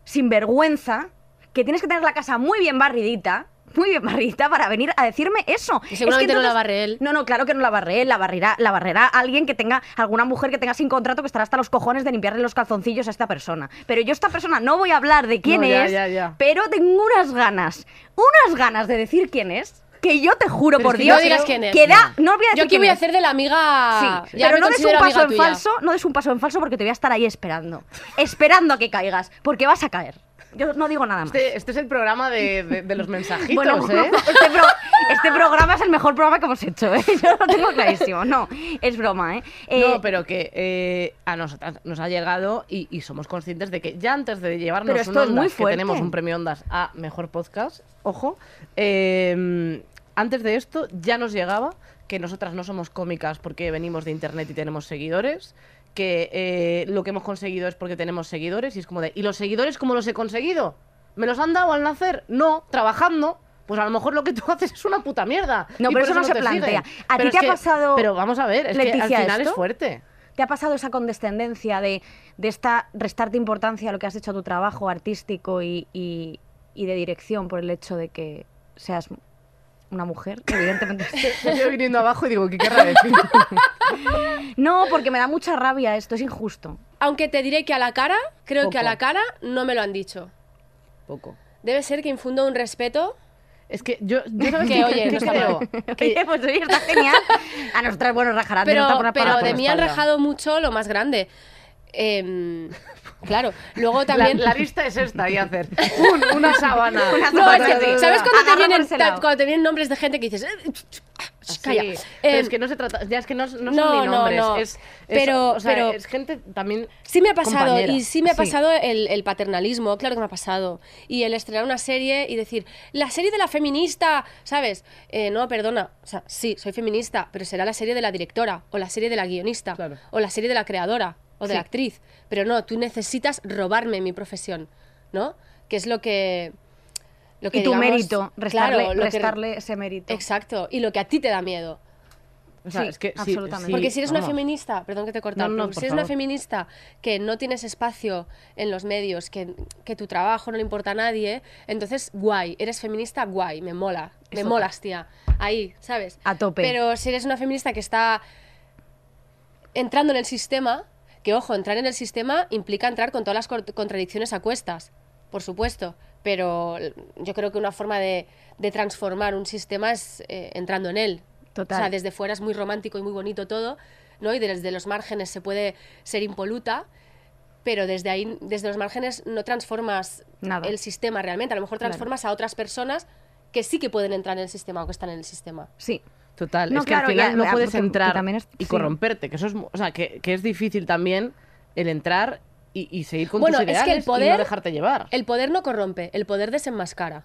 sin vergüenza, que tienes que tener la casa muy bien barridita? Muy bien barridita para venir a decirme eso. Y seguramente no la barre él. No, no, claro que no la barre él, la barrerá, la barrerá alguien que tenga, alguna mujer que tenga sin contrato que estará hasta los cojones de limpiarle los calzoncillos a esta persona. Pero yo esta persona no voy a hablar de quién No, ya, es, ya, ya. pero tengo unas ganas, unas ganas de decir quién es, que yo te juro Pero por es que Dios, no digas quién es. que da- no voy a decir Yo aquí voy a hacer de la amiga. Sí, ya pero no des un paso en tuya. falso, no des un paso en falso porque te voy a estar ahí esperando. Esperando a que caigas, porque vas a caer. Yo no digo nada más. Este, este es el programa de, de- de los mensajitos, Bueno, ¿eh? este, pro- este programa es el mejor programa que hemos hecho, ¿eh? Yo lo tengo clarísimo. No, es broma, ¿eh? Eh, No, pero que eh, a nosotras nos ha llegado y, y somos conscientes de que ya antes de llevarnos Pero esto un es muy Ondas, que fuerte. tenemos un premio Ondas a Mejor Podcast, ojo, eh, antes de esto ya nos llegaba que nosotras no somos cómicas porque venimos de internet y tenemos seguidores, que eh, lo que hemos conseguido es porque tenemos seguidores y es como de, ¿y los seguidores cómo los he conseguido? ¿Me los han dado al nacer? No, trabajando. Pues a lo mejor lo que tú haces es una puta mierda. No, y pero por eso no se te plantea. siguen. ¿A ti te ha que- pasado, Pero vamos a ver, es que al final es fuerte. ¿Te ha pasado esa condescendencia de, de esta restarte importancia a lo que has hecho a tu trabajo artístico y, y- y de dirección por el hecho de que seas una mujer? Evidentemente. Yo viniendo abajo y digo, ¿qué querrá decir? No, porque me da mucha rabia esto, es injusto. Aunque te diré que a la cara, creo que a la cara no me lo han dicho. Poco. Debe ser que infundo un respeto. Es que yo, yo ¿sabes Que, qué- oye, qué no está creo? mal. Que- Oye, pues oye, está genial. A nosotras, bueno, rajarán. Pero, por- pero de mí han rajado mucho lo más grande. Em, claro, luego la, también... la lista es esta y hacer un- una sábana. Una No, es. ¿sabes cuando te, vienen, ese ta- lado. cuando te vienen nombres de gente que dices... "Eh, Sí, Calla. pero Em, es que no se trata, ya es que no, no son ni no, nombres, no. es, es- Pero- o sea, pero- es gente también Sí me ha pasado, compañera. y sí me ha Sí. pasado el, el paternalismo, claro que me ha pasado. Y el estrenar una serie y decir, la serie de la feminista, ¿sabes? Eh, no, perdona, o sea, sí, soy feminista, pero será la serie de la directora, o la serie de la guionista, Claro. o la serie de la creadora, o de Sí. la actriz. Pero no, tú necesitas robarme mi profesión, ¿no? Que es lo que... Lo que Y tu digamos, mérito, restarle, claro, lo que- restarle ese mérito. Exacto, y lo que a ti te da miedo. O sea, Sí, es que sí, absolutamente. sí, Porque si eres una feminista, perdón que te he cortado, No, no, pero por si eres una feminista que no tienes espacio en los medios, que, que tu trabajo no le importa a nadie, entonces guay, eres feminista, guay, me mola, me molas, tía. Ahí, ¿sabes? A tope. Pero si eres una feminista que está entrando en el sistema, que ojo, entrar en el sistema implica entrar con todas las contradicciones a cuestas, por supuesto, pero yo creo que una forma de, de transformar un sistema es eh, entrando en él. Total. O sea, desde fuera es muy romántico y muy bonito todo, ¿no? Y desde los márgenes se puede ser impoluta, pero desde ahí, desde los márgenes no transformas Nada. el sistema realmente. A lo mejor Claro. transformas a otras personas que sí que pueden entrar en el sistema o que están en el sistema. Sí. Total, No, es que claro, al final ya, no puedes que entrar es- y sí. corromperte, que eso es, o sea, que, que es difícil también el entrar y, y seguir con Bueno, tus es ideales que el y no poder- dejarte llevar. El poder no corrompe, el poder desenmascara.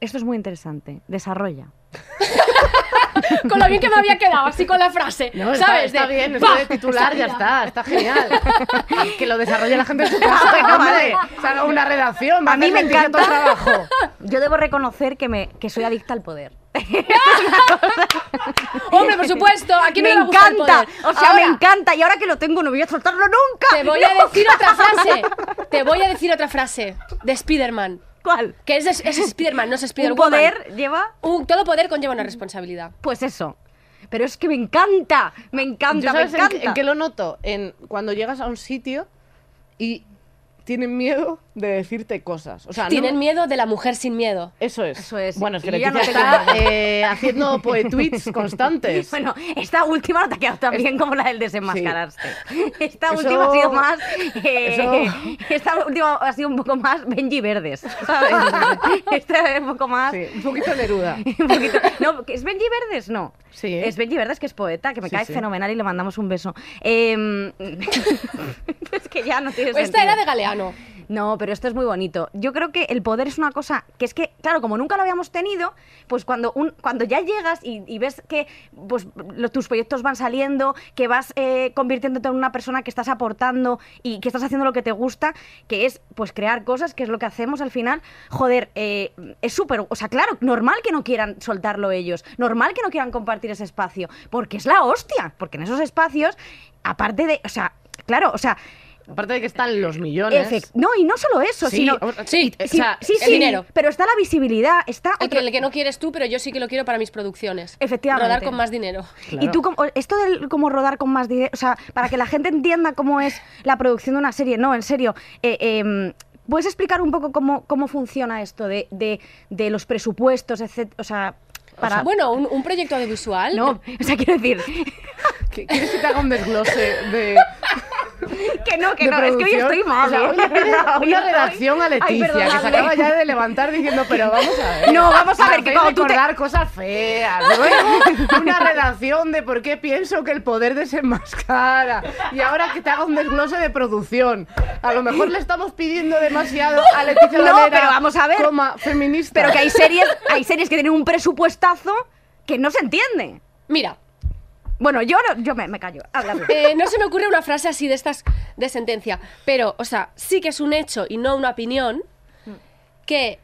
Esto es muy interesante. Desarrolla. con lo bien que me había quedado, así con la frase. No, está, ¿Sabes? está De, bien, de titular ya está, está genial. que lo desarrolle la gente en su casa, Bueno, hombre. vale. Se haga una redacción, va A mí me Leticia todo el encanta. trabajo. Yo debo reconocer que, me, que soy adicta al poder. Hombre, por supuesto, aquí me me, encanta. O sea, Ahora, me encanta. Y ahora que lo tengo, no voy a soltarlo nunca. Te voy a decir otra frase. Te voy a decir otra frase de Spider-Man. ¿Cuál? Que es, es Spider-Man, no es Un Spider-Woman. poder lleva. Un- todo poder conlleva una responsabilidad. Pues eso. Pero es que me encanta, me encanta, ¿Yo me sabes en, encanta. en qué lo noto? En cuando llegas a un sitio y tienen miedo de decirte cosas. O sea, no- Tienen miedo de la mujer sin miedo. Eso es. Eso es. Bueno, es que Leticia no está eh, haciendo poetweets constantes. Bueno, esta última no te ha quedado tan bien como la del desenmascararse. Esta Eso- última ha sido más. eh, eso- Esta última ha sido un poco más Benji Verdes, ¿sabes? Esta es un poco más. Sí, un poquito Neruda. un poquito- No, ¿es Benji Verdes? No. Sí. Es Benji Verdes, que es poeta, que me Sí, cae sí. fenomenal y le mandamos un beso. Em, es que ya no tiene Esta sentido. era de Galeano. No, pero esto es muy bonito. Yo creo que el poder es una cosa que es que, claro, como nunca lo habíamos tenido, pues cuando, un, cuando ya llegas y, y ves que pues, tus proyectos van saliendo, que vas eh, convirtiéndote en una persona que estás aportando y que estás haciendo lo que te gusta, que es pues crear cosas, que es lo que hacemos al final, joder, eh, es súper, o sea, claro, normal que no quieran soltarlo ellos, normal que no quieran compartir ese espacio, porque es la hostia, porque en esos espacios, aparte de, o sea, claro, o sea... Aparte de que están los millones. Efect- no, y no solo eso, Sí, sino... Sí, o Sí, sea, sí, el sí, dinero. pero está la visibilidad, está El otro- que, el que no quieres tú, pero yo sí que lo quiero para mis producciones. Efectivamente. Rodar con más dinero. Claro. Y tú, como- esto del cómo rodar con más dinero, o sea, para que la gente entienda cómo es la producción de una serie, no, en serio, eh, em, ¿puedes explicar un poco cómo, cómo funciona esto de, de, de los presupuestos, etcétera? O sea, para... Bueno, un, un proyecto audiovisual. no, o sea, quiero decir ¿Qué- ¿Quieres que te haga un desglose de, que no, que no, es que hoy producción? estoy mal. O sea, ¿eh? hoy le una estoy- redacción a Ay, Leticia, que se acaba ya de levantar diciendo, pero vamos a ver. No, vamos a ver, que cuando tú te- cosas feas. ¿no? Una redacción de por qué pienso que el poder desenmascara. Y ahora que te haga un desglose de producción. A lo mejor le estamos pidiendo demasiado a Leticia No, Valera, pero vamos a ver. coma, feminista. Pero que hay series, hay series que tienen un presupuestazo que no se entiende. Mira, Bueno, yo, no- yo me, me callo. Eh, no se me ocurre una frase así de estas de sentencia, pero, o sea, sí que es un hecho y no una opinión que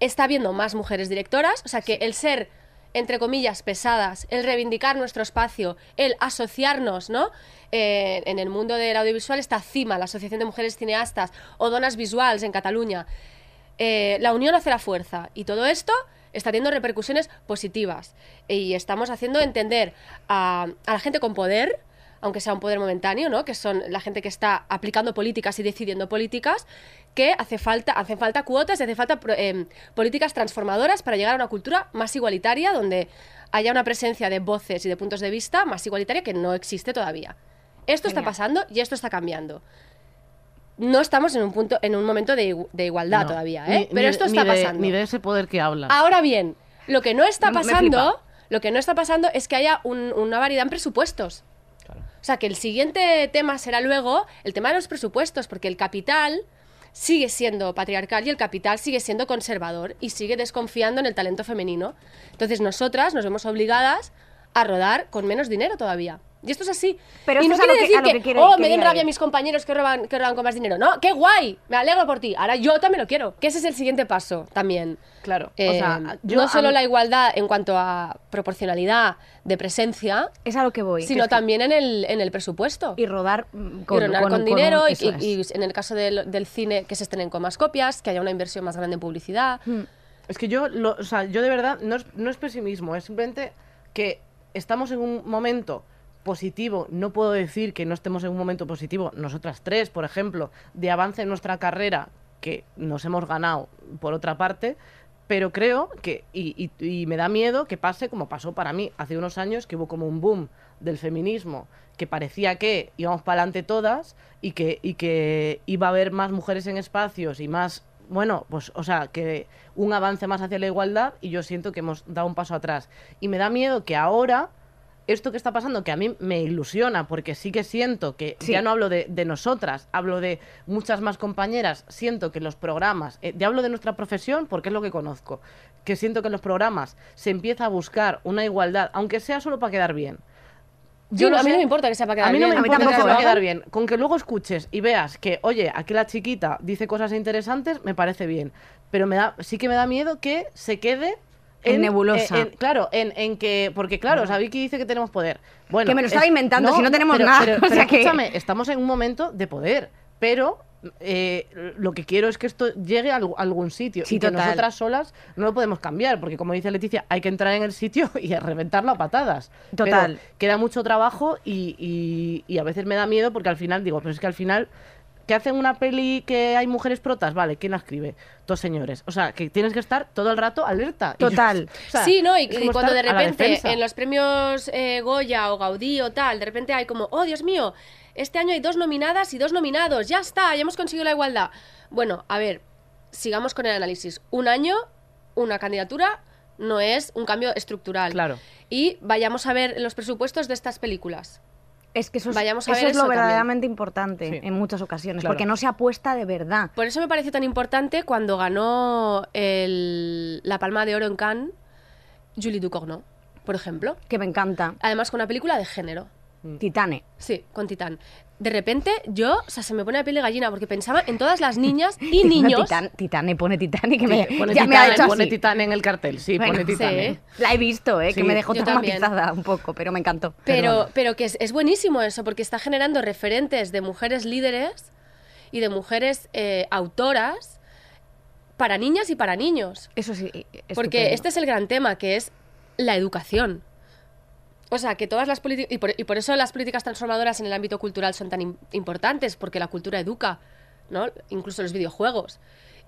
está habiendo más mujeres directoras, o sea, que el ser, entre comillas, pesadas, el reivindicar nuestro espacio, el asociarnos, ¿no? Eh, en el mundo del audiovisual está CIMA, la Asociación de Mujeres Cineastas, o Donas Visuals en Cataluña. Eh, la unión hace la fuerza y todo esto está teniendo repercusiones positivas y estamos haciendo entender a, a la gente con poder aunque sea un poder momentáneo, ¿no? que son la gente que está aplicando políticas y decidiendo políticas, que hace falta, hacen falta cuotas y hace falta em, políticas transformadoras para llegar a una cultura más igualitaria, donde haya una presencia de voces y de puntos de vista más igualitaria que no existe todavía. Esto está pasando y esto está cambiando. No estamos en un punto, en un momento de, de igualdad No, todavía, ni- ¿eh? Pero esto ni está de- pasando. Ni de ese poder que hablas. Ahora bien, lo que no está pasando, lo que no está pasando es que haya un- una variedad en presupuestos. O sea, que el siguiente tema será luego el tema de los presupuestos, porque el capital sigue siendo patriarcal y el capital sigue siendo conservador y sigue desconfiando en el talento femenino. Entonces nosotras nos vemos obligadas a rodar con menos dinero todavía. Y esto es así. Pero y no es a lo quiere que- decir a que, que quiere- oh, me den rabia ir. mis compañeros que roban, que roban con más dinero. No, qué guay, me alegro por ti. Ahora yo también lo quiero. Que ese es el siguiente paso también. Claro. o Eh, sea, yo no a solo mí- la igualdad en cuanto a proporcionalidad de presencia, Es a lo que voy. sino también en el, en el presupuesto. Y rodar mm, Y con, donar con- con, con dinero y, y- en el caso del, del cine que se estrenen con más copias, que haya una inversión más grande en publicidad. Mm. Es que yo, lo- o sea, yo de verdad, no es, no es pesimismo, es simplemente que estamos en un momento positivo, no puedo decir que no estemos en un momento positivo, nosotras tres, por ejemplo, de avance en nuestra carrera, que nos hemos ganado por otra parte, pero creo que, y, me da miedo que pase como pasó para mí hace unos años, que hubo como un boom del feminismo, que parecía que íbamos para adelante todas y que, y que iba a haber más mujeres en espacios y más, bueno, pues, o sea, que un avance más hacia la igualdad y yo siento que hemos dado un paso atrás. Y me da miedo que ahora esto que está pasando, que a mí me ilusiona, porque sí que siento que, Sí. ya no hablo de, de nosotras, hablo de muchas más compañeras, siento que los programas, eh, ya hablo de nuestra profesión porque es lo que conozco, que siento que en los programas se empieza a buscar una igualdad, aunque sea solo para quedar bien. Yo a mí no me importa que sea para quedar a mí no bien. me importa que sea para quedar bien. Con que luego escuches y veas que, oye, aquí la chiquita dice cosas interesantes, me parece bien. Pero me da, sí que me da miedo que se quede En nebulosa. en- claro, en, en que. Porque, claro, o sea, Vicky dice que tenemos poder. Bueno, Que me lo estaba inventando, si no tenemos nada, Pero, o que- escúchame, estamos en un momento de poder. Pero eh, lo que quiero es que esto llegue a alg- a algún sitio. Sí, y que total. nosotras solas no lo podemos cambiar, porque como dice Leticia, hay que entrar en el sitio y reventarlo a patadas. Total. Pero queda mucho trabajo y, y- y a veces me da miedo porque al final digo, pero es que al final que hacen una peli que hay mujeres protas, vale, ¿quién la escribe? Dos señores. O sea, que tienes que estar todo el rato alerta. Y yo- Total. o sea, sí, ¿no? Y, y cuando de estar a la repente en los premios eh, Goya o Gaudí o tal, de repente hay como, oh Dios mío, este año hay dos nominadas y dos nominados, ya está, ya hemos conseguido la igualdad. Bueno, a ver, sigamos con el análisis. Un año, una candidatura, no es un cambio estructural. Claro. Y vayamos a ver los presupuestos de estas películas. Es que eso es, Vayamos a eso ver es lo también. verdaderamente importante Sí. en muchas ocasiones, Claro. porque no se apuesta de verdad. Por eso me pareció tan importante cuando ganó el- la Palma de Oro en Cannes Julie Ducournau, por ejemplo. Que me encanta. Además, con una película de género. Titane. Sí, con Titán. De repente, yo, o sea, se me pone la piel de gallina porque pensaba en todas las niñas y niños. Titán, Titane, pone Titane que me, Pone ya titán, me ha hecho pone así. titán en el cartel, sí, Bueno, pone titán. sí. ¿eh? La he visto, ¿eh? que Sí. me dejó Yo también. traumatizada un poco, pero me encantó. Pero, pero que es, es buenísimo eso, porque está generando referentes de mujeres líderes y de mujeres eh, autoras para niñas y para niños. Eso sí. Porque este es el gran tema, que es la educación. O sea, que todas las políticas... Y por, y por eso las políticas transformadoras en el ámbito cultural son tan im- importantes, porque la cultura educa, ¿no? Incluso los videojuegos.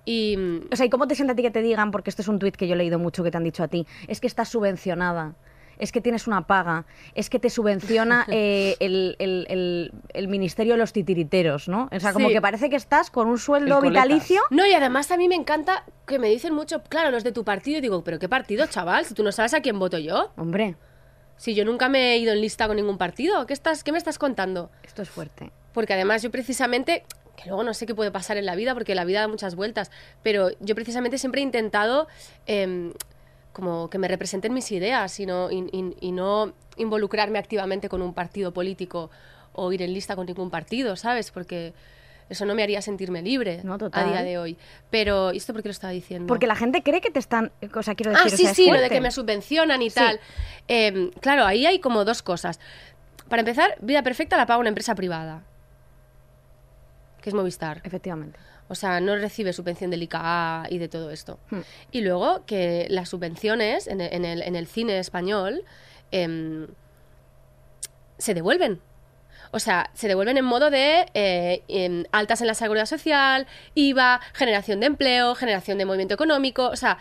Y... O sea, ¿y cómo te sienta a ti que te digan, porque este es un tuit que yo he leído mucho que te han dicho a ti, es que estás subvencionada, es que tienes una paga, es que te subvenciona eh, el, el- el- el Ministerio de los Titiriteros, ¿no? O sea, como Sí. que parece que estás con un sueldo vitalicio. No, y además a mí me encanta que me dicen mucho, claro, los de tu partido, y digo, ¿pero qué partido, chaval? Si tú no sabes a quién voto yo. Hombre, Si yo nunca me he ido en lista con ningún partido, ¿qué, estás, qué me estás contando? esto es fuerte. Porque además yo precisamente, que luego no sé qué puede pasar en la vida, porque la vida da muchas vueltas, pero yo precisamente siempre he intentado em, como que me representen mis ideas y no, y- y- y no involucrarme activamente con un partido político o ir en lista con ningún partido, ¿sabes? Porque eso no me haría sentirme libre No, a día de hoy. Pero, ¿y esto por qué lo estaba diciendo? Porque la gente cree que te están. O sea, quiero decir. Ah, o sí, sea, sí, lo de que me subvencionan y Sí. tal. Eh, claro, ahí hay como dos cosas. Para empezar, Vida Perfecta la paga una empresa privada, que es Movistar. Efectivamente. O sea, no recibe subvención del ICA y de todo esto. Hmm. Y luego que las subvenciones en el, en el- en el cine español em, se devuelven. O sea, se devuelven en modo de eh, altas en la seguridad social, IVA, generación de empleo, generación de movimiento económico. O sea,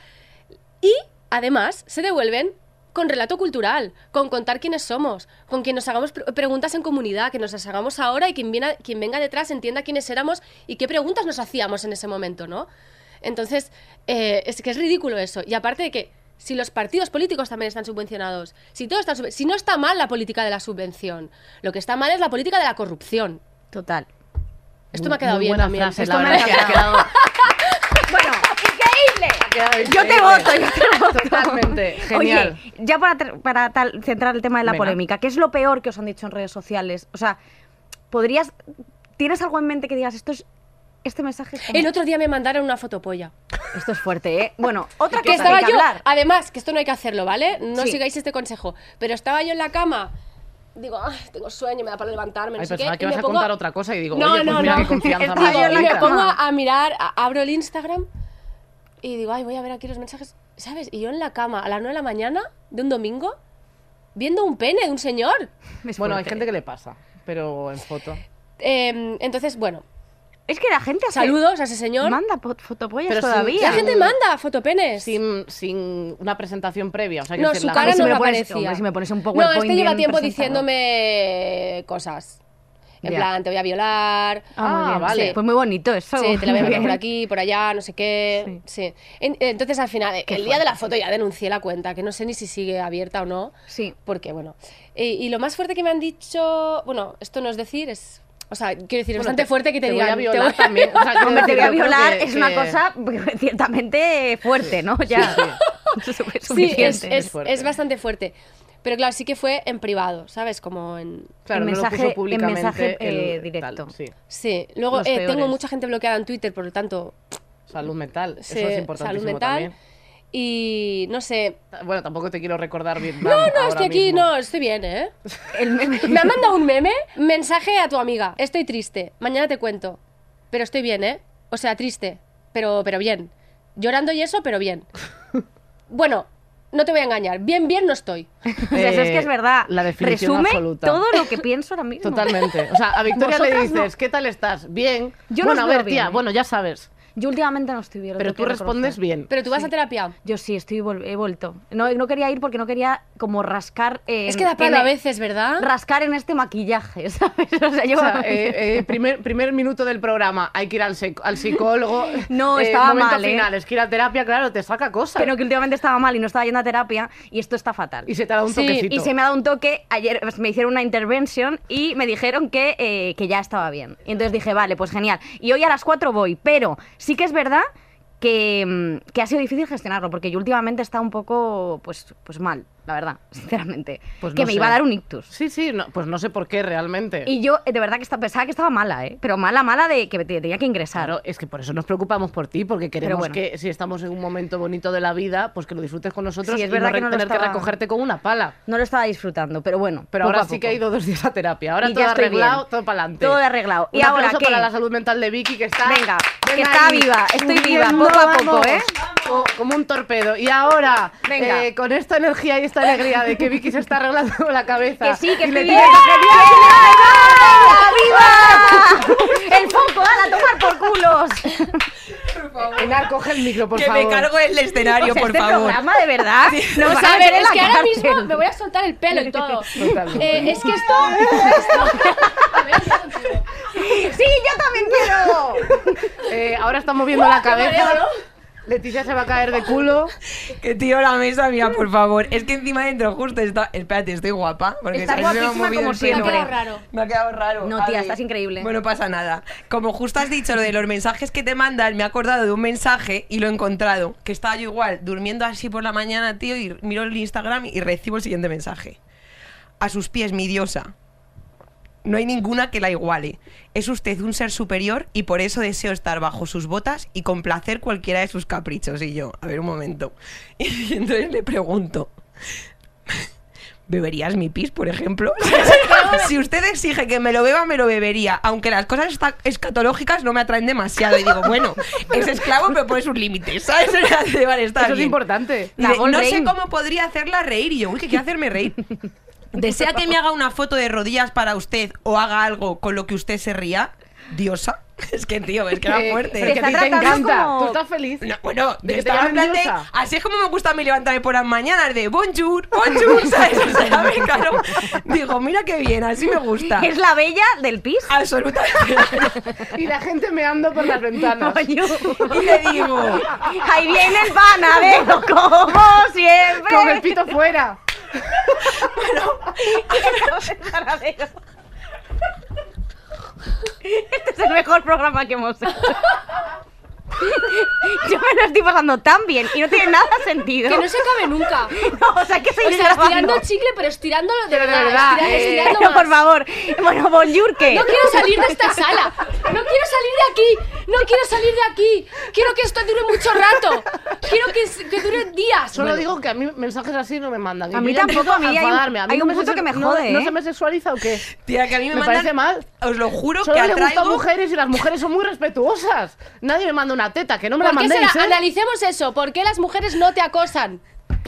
y además se devuelven con relato cultural, con contar quiénes somos, con que nos hagamos pre- preguntas en comunidad, que nos las hagamos ahora y quien, viene, quien venga detrás entienda quiénes éramos y qué preguntas nos hacíamos en ese momento, ¿no? Entonces, eh, es que es ridículo eso. Y aparte de que si los partidos políticos también están subvencionados, si todo está si no está mal la política de la subvención, lo que está mal es la política de la corrupción. Total. Esto Muy- me ha quedado bien también. frase, Esto la me ha quedado- Bueno, increíble. Yo te voto, yo te voto. Totalmente, genial. Oye, ya para, para tal- centrar el tema de la Venga. polémica, ¿qué es lo peor que os han dicho en redes sociales? O sea, podrías. ¿Tienes algo en mente que digas esto es. Este mensaje es como- El otro día me mandaron una fotopolla. Esto es fuerte, ¿eh? Bueno, otra que cosa estaba hay que yo, hablar. además, que esto no hay que hacerlo, ¿vale? No Sí. sigáis este consejo. Pero estaba yo en la cama, digo, "Ay, tengo sueño, me da para levantarme, no Ay, sé qué. que y ibas me a pongo- contar otra cosa y digo, No, oye, pues no, mira no. qué confianza Estaba me la y me pongo a mirar, a- abro el Instagram y digo, ay, voy a ver aquí los mensajes, ¿sabes? Y yo en la cama a las 9 de la mañana de un domingo, viendo un pene de un señor. Bueno, hay gente que le pasa, pero en foto. Eh, entonces, bueno, Es que la gente hace- saludos a ese señor. Manda po- fotopollas Pero todavía. La gente manda fotopenes. Sin, sin una presentación previa. O sea, No, quiero decir, su la cara si no me pones- aparecía. hombre, si me pones un No, PowerPoint este lleva tiempo diciéndome cosas. En Ya. plan, te voy a violar. Ah, muy Ah, bien. vale. Sí, Pues muy bonito eso. Sí, te la voy a meter por aquí, por allá, no sé qué. Sí. En- entonces, al final, el día de la foto ya denuncié la cuenta, que no sé ni si sigue abierta o no. Sí. Porque, bueno. Y, y lo más fuerte que me han dicho. Bueno, esto no es decir, es. O sea, quiero decir, es Bueno, bastante te- fuerte que te, te voy te voy a- también. O sea, Hombre, te voy a violar que- es una cosa ciertamente fuerte, ¿no? Ya. Es Sí, suficiente. es, es- es bastante fuerte. Pero claro, sí que fue en privado, ¿sabes? Como en. Claro, En no lo mensaje- puso en públicamente mensaje, el- eh, tal, directo. sí. Sí. Luego eh, tengo mucha gente bloqueada en Twitter, por lo tanto. Salud mental. sí, Eso es salud importantísimo mental. también. Y no sé. Bueno, tampoco te quiero recordar Vietnam. No, no, estoy aquí, mismo. no, estoy bien, ¿eh? El meme. Me ha mandado un meme, mensaje a tu amiga. Estoy triste, mañana te cuento. pero estoy bien, ¿eh? O sea, triste, pero, pero bien. Llorando y eso, pero bien. Bueno, no te voy a engañar, bien, bien no estoy. O sea, eso es que es Eh, verdad. la definición Resume absoluta. todo lo que pienso ahora mismo. Totalmente. O sea, a Victoria le dices, ¿qué tal estás? Bien. Yo no bueno, os a ver, tía, bien, ¿eh? bueno, ya sabes. Yo últimamente no estoy bien. Pero tú respondes reconocer. bien. Pero tú vas a terapia. Yo sí, estoy vol- he vuelto. No, no quería ir porque no quería como rascar. en- Es que da palo a veces, ¿verdad? Rascar en este maquillaje, ¿sabes? O sea, yo. O sea, eh, eh, primer, primer minuto del programa, hay que ir al, al psicólogo. No, Eh, estaba mal, ¿eh? final, es que ir a terapia, claro, te saca cosas. Pero que últimamente estaba mal y no estaba yendo a terapia y esto está fatal. Y se te ha dado un Sí, toquecito. Y se me ha dado un toque, ayer pues, me hicieron una intervention y me dijeron que, eh, que ya estaba bien. Y entonces dije, vale, pues genial. Y hoy a las 4 voy, pero sí que es verdad que, mm, que ha sido difícil gestionarlo, porque yo últimamente está un poco, pues, pues mal, la verdad, sinceramente. Pues que me sé. iba a dar un ictus. Sí, sí, no, pues no sé por qué realmente. Y yo, de verdad que esta- pensaba que estaba mala, ¿eh? Pero mala, mala de que te- tenía que ingresar. Claro, es que por eso nos preocupamos por ti, porque queremos bueno. que si estamos en un momento bonito de la vida, pues que lo disfrutes con nosotros Sí, es y verdad no que no tener que recogerte con una pala. No lo estaba disfrutando, pero bueno. Pero ahora sí que ha poco. ido dos días a terapia. Ahora Y todo arreglado, bien. todo para adelante. Todo arreglado. Un ¿Y ahora qué? para la salud mental de Vicky que está. Venga, que está viva, estoy viva, poco a poco, vamos. ¿eh? Co- Como un torpedo. Y ahora, Venga. eh, con esta energía y esta alegría de que Vicky se está arreglando la cabeza. Que sí, que estoy le bien. tiene ¡Viva! ¡El foco! ¡Hala, tomar por culos! que- Enar, coge el micro, por que favor. me cargo el escenario, O sea, por este favor. programa, de verdad. nos O sea, a ver, es que ahora mismo me voy a soltar el pelo y todo. Eh, es que esto. esto- A ver, yo contigo. ¡Sí, yo también quiero! Eh, ahora está moviendo la cabeza. Leticia se va a caer de culo. Que tío la mesa mía, por favor. Es que encima dentro justo está. Espérate, estoy guapa. Porque Estás se me ha guapísima movido como el siempre. Me ha quedado raro. Me ha quedado raro. No, tía, estás increíble. Bueno, pasa nada. Como justo has dicho lo de los mensajes que te mandan, me he acordado de un mensaje y lo he encontrado. Que estaba yo igual, durmiendo así por la mañana, tío, y miro el Instagram y recibo el siguiente mensaje. A sus pies, mi diosa. No hay ninguna que la iguale. Es usted un ser superior y por eso deseo estar bajo sus botas y complacer cualquiera de sus caprichos. Y yo, a ver un momento. Y entonces le pregunto. ¿Beberías mi pis, por ejemplo? si usted exige que me lo beba, me lo bebería. Aunque las cosas escatológicas no me atraen demasiado. Y digo, bueno, es esclavo, pero pones un límite, ¿sabes? Vale, está Eso es importante. No sé cómo podría hacerla reír. Y yo, uy, que quiere hacerme reír. ¿Desea que me haga una foto de rodillas para usted o haga algo con lo que usted se ría? Diosa. Es que, tío, es que era fuerte. pero que a ti te encanta. como- Tú estás feliz. No, bueno, De que te estaba en llamen plan de, diosa. así es como me gusta a mí levantarme por las mañanas de bonjour, bonjour, ¿sabes? O sea, claro, digo, mira qué bien, así me gusta. Es la bella del pis. Absolutamente. Y la gente meando por las ventanas. Y le digo, Ahí viene el panadero, como siempre. Con el pito fuera. Panadero. Este es el mejor programa que hemos hecho. Yo me lo estoy pasando tan bien y no tiene nada sentido. Que no se acabe nunca. No, o sea, que O seguir sea, estirando el chicle, pero estirándolo de verdad. verdad, estirando, eh, estirando Pero por más. favor. Bueno, bonjour, ¿qué? No quiero salir de esta sala. No quiero salir de aquí. No quiero salir de aquí. Quiero que esto dure mucho rato. Quiero que, que dure días. Solo digo que a mí mensajes así no me mandan. A mí tampoco, a mí hay un-. A mí hay no un punto se- que me no- jode, ¿No ¿eh? se me sexualiza o qué? tía, que a mí me, Me mandan, parece mal. Os lo juro Solo que le gusta a atraigo... mujeres y las mujeres son muy respetuosas. Nadie me manda una teta, que no me. ¿eh? Analicemos eso. ¿Por qué las mujeres no te acosan?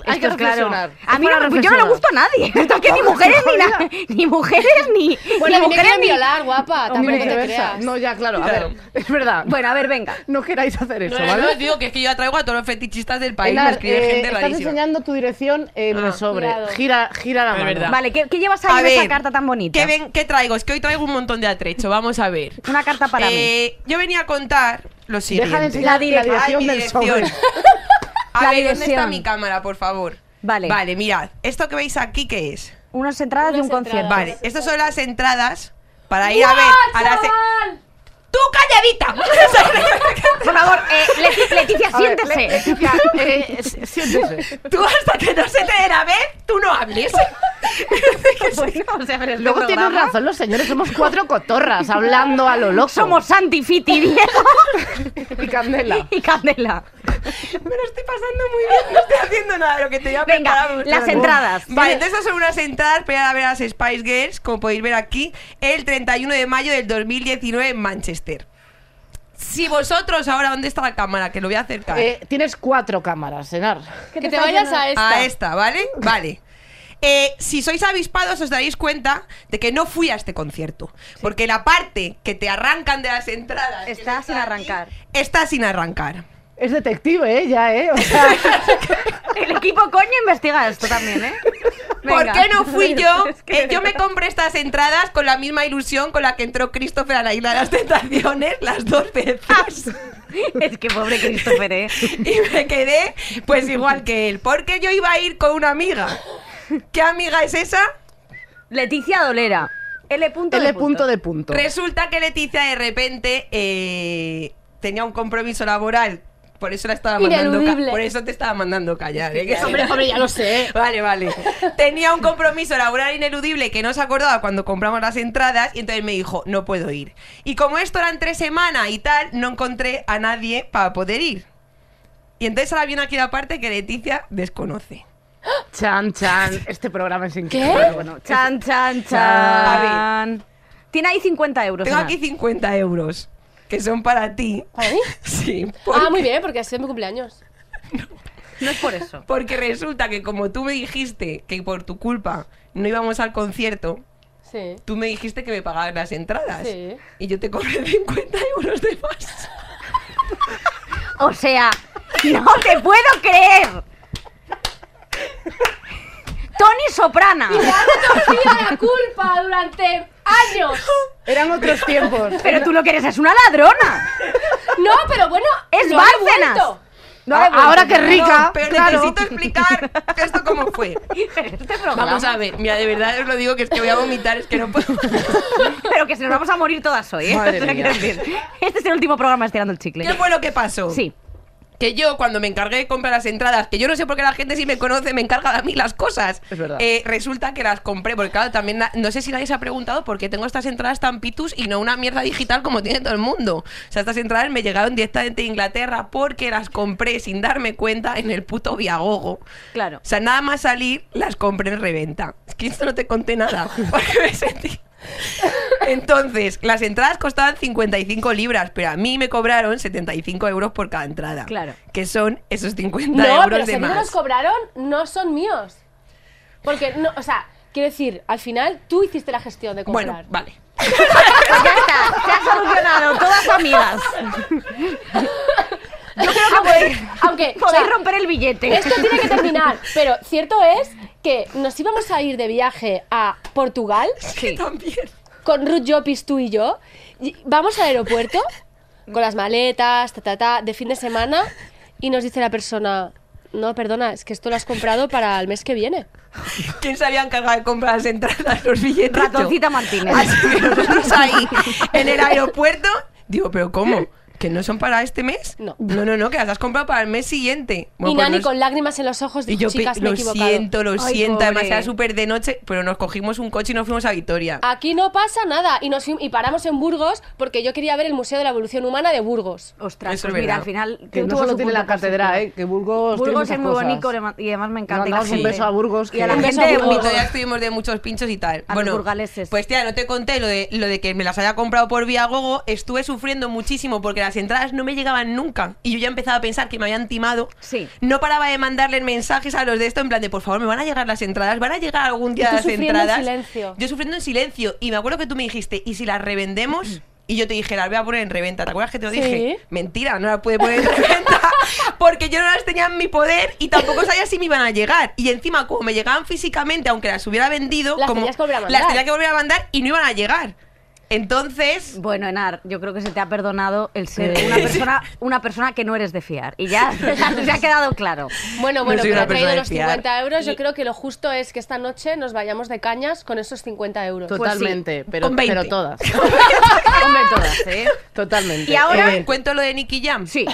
Hay que Esto es claro. A mí no, yo no le gusto a nadie. Es que ni mujeres ni, na- Jodida. ni mujeres ni, Bueno, ni mí me mujeres ni violar, guapa. Ni Tampoco te creas. No, ya, claro. A ver, es verdad. Bueno, a ver, venga. No queráis hacer eso, ¿vale? no, digo que es que yo atraigo a todos los fetichistas del país, me escribe eh, gente estás rarísima. enseñando tu dirección en Ah. el sobre. Gira, gira la mano. verdad. Vale, ¿qué, llevas ahí A en esa carta tan bonita? ¿Qué, ven, ¿Qué traigo? Es que hoy traigo un montón de atrecho, vamos a ver. Una carta para mí. Eh, Yo venía a contar lo siguiente. Deja de enseñar La la, dire- dirección Ay, mi del dirección. sobre. A La ver, ¿dónde está mi cámara, por favor? Vale. Vale, mirad. ¿Esto que veis aquí qué es? Unas entradas de un Unas concierto. entradas. Vale, estas son las entradas para ir a ver a las... ¡Chaval! ¡Tú calladita! Por favor, eh, Leti- Leticia, siéntese. Le- Leticia, eh, siéntese. tú hasta que no se te den a ver, tú no hables. Bueno, o sea, pero este Luego tienes programa- razón los señores, somos cuatro cotorras hablando a lo loco. Somos Santi, Fiti, Diego y Candela. y Candela. Me lo estoy pasando muy bien, no estoy haciendo nada de lo que te había Venga, preparado. las entradas. Vale, entonces estas son unas entradas para ir a ver a las Spice Girls, como podéis ver aquí, el 31 de mayo del 2019 en Manchester. Si vosotros ahora, ¿dónde está la cámara? Que lo voy a acercar. Eh, tienes cuatro cámaras, Enar. Que te vayas a esta. A esta, ¿vale? Vale. Eh, si sois avispados os daréis cuenta de que no fui a este concierto. Porque la parte que te arrancan de las entradas... Está sin aquí, arrancar. Está sin arrancar. Es detective, ¿eh? Ya, ¿eh? O sea, El equipo coño investiga esto también, ¿eh? ¿Por qué no fui yo? Eh, yo me compré estas entradas con la misma ilusión con la que entró Christopher a la Isla de las Tentaciones las dos veces. Es que pobre Christopher, ¿eh? Y me quedé pues igual que él. Porque yo iba a ir con una amiga. ¿Qué amiga es esa? Leticia Dolera. L punto de L punto de punto. Resulta que Leticia de repente eh, tenía un compromiso laboral. Por eso la estaba mandando ca-. Por eso te estaba mandando callar. ¿eh? Que. Hombre, hombre, ya lo sé. Vale, vale. Tenía un compromiso laboral ineludible que no se acordaba cuando compramos las entradas y entonces me dijo, no puedo ir. Y como esto era entre semana y tal, no encontré a nadie para poder ir. Y entonces ahora viene aquí la parte que Leticia desconoce. Chan, chan. Este programa es ¿Qué? increíble. Bueno, Chan, chan, A chan. Tiene ahí 50 euros. Tengo Ana. aquí 50 euros que son para ti. ¿Para mí? Sí. Ah, muy bien, porque ha sido mi cumpleaños. No es por eso. Porque resulta que como tú me dijiste que por tu culpa no íbamos al concierto, Sí. tú me dijiste que me pagabas las entradas. Sí. Y yo te cobré 50 euros de más. O sea, no te puedo creer. Tony Soprana. torcida la culpa durante años. Eran otros tiempos. Pero tú lo que eres es una ladrona. No, pero bueno, Es no Bárcenas. No A- he vuelto, ahora que rica. No, pero claro. necesito explicar esto cómo fue. Este. Vamos a ver, mira, de verdad os lo digo que es que voy a vomitar, es que no puedo. Pero que se nos vamos a morir todas hoy, ¿eh? Madre O sea, mía. Este es el último programa estirando el chicle. ¿Qué fue lo que pasó? Sí. Que yo, cuando me encargué de comprar las entradas, que yo no sé por qué la gente si me conoce me encarga a mí las cosas. Es verdad. eh, resulta que las compré, porque claro, también na- no sé si nadie se ha preguntado por qué tengo estas entradas tan pitus y no una mierda digital como tiene todo el mundo. O sea, estas entradas me llegaron directamente de Inglaterra porque las compré sin darme cuenta en el puto Viagogo. Claro. O sea, nada más salir, las compré en reventa. Es que esto no te conté nada. Porque me sentí. Entonces, las entradas costaban 55 libras, pero a mí me cobraron 75 euros por cada entrada. Claro. Que son esos 50 No, euros pero de si más. los cobraron, no son míos. Porque, no, o sea, quiero decir, al final tú hiciste la gestión de comprar. bueno, vale. Ya está. Se ha solucionado. Todas amigas. Yo creo que podéis, Aunque, o podéis sea, romper el billete. Esto tiene que terminar, pero cierto es que nos íbamos a ir de viaje a Portugal Que también. con Ruth Jopis, tú y yo. y vamos al aeropuerto con las maletas, ta, ta, ta, de fin de semana y nos dice la persona, no, perdona, es que esto lo has comprado para el mes que viene. ¿Quién se había encargado de comprar las entradas, los billetes? Ratoncita Martínez. Así que nosotros ahí, en el aeropuerto, digo, ¿pero cómo? ¿Que no son para este mes? No. No, no, no, que las has comprado para el mes siguiente. y Bueno, pues Nani nos- con lágrimas en los ojos Y dijo, yo chicas, me he lo equivocado. siento, lo Ay, siento. Además pobre. era súper de noche, pero nos cogimos un coche y nos fuimos a Vitoria. Aquí no pasa nada. Y, nos y paramos en Burgos porque yo quería ver el Museo de la Evolución Humana de Burgos. Ostras, Eso es pues mira, al final. Que no solo tiene la catedral. ¿eh? Que Burgos, tiene Burgos es muy bonito y además me encanta. y la Mandamos un gente- beso a Burgos, Y a la gente de. Vitoria estuvimos de muchos pinchos y tal. A los bueno, burgaleses. pues tía, no te conté lo de, lo de que me las haya comprado por Viagogo. Estuve sufriendo muchísimo porque las entradas no me llegaban nunca. Y yo ya empezaba a pensar que me habían timado. Sí. No paraba de mandarles mensajes a los de esto en plan de, por favor, me van a llegar las entradas, van a llegar algún día las en entradas. silencio. Yo sufriendo en silencio. Y me acuerdo que tú me dijiste, ¿y si las revendemos? Y yo te dije, las voy a poner en reventa. ¿Te acuerdas que te lo Sí. dije? Mentira, no las pude poner en reventa porque yo no las tenía en mi poder y tampoco sabía si me iban a llegar. Y encima, como me llegaban físicamente, aunque las hubiera vendido, Las como tenías que volver a las tenía que volver a mandar y no iban a llegar. Entonces, Bueno, Enar, yo creo que se te ha perdonado el ser una persona, una persona que no eres de fiar. Y ya se ha quedado claro. Bueno, No bueno, soy pero ha traído los fiar. 50 euros. Yo creo que lo justo es que esta noche nos vayamos de cañas con esos 50 euros. Totalmente, pero, con 20. pero todas. Todas, ¿eh? Totalmente. Y ahora- Eh, cuento lo de Nicky Jam. Sí.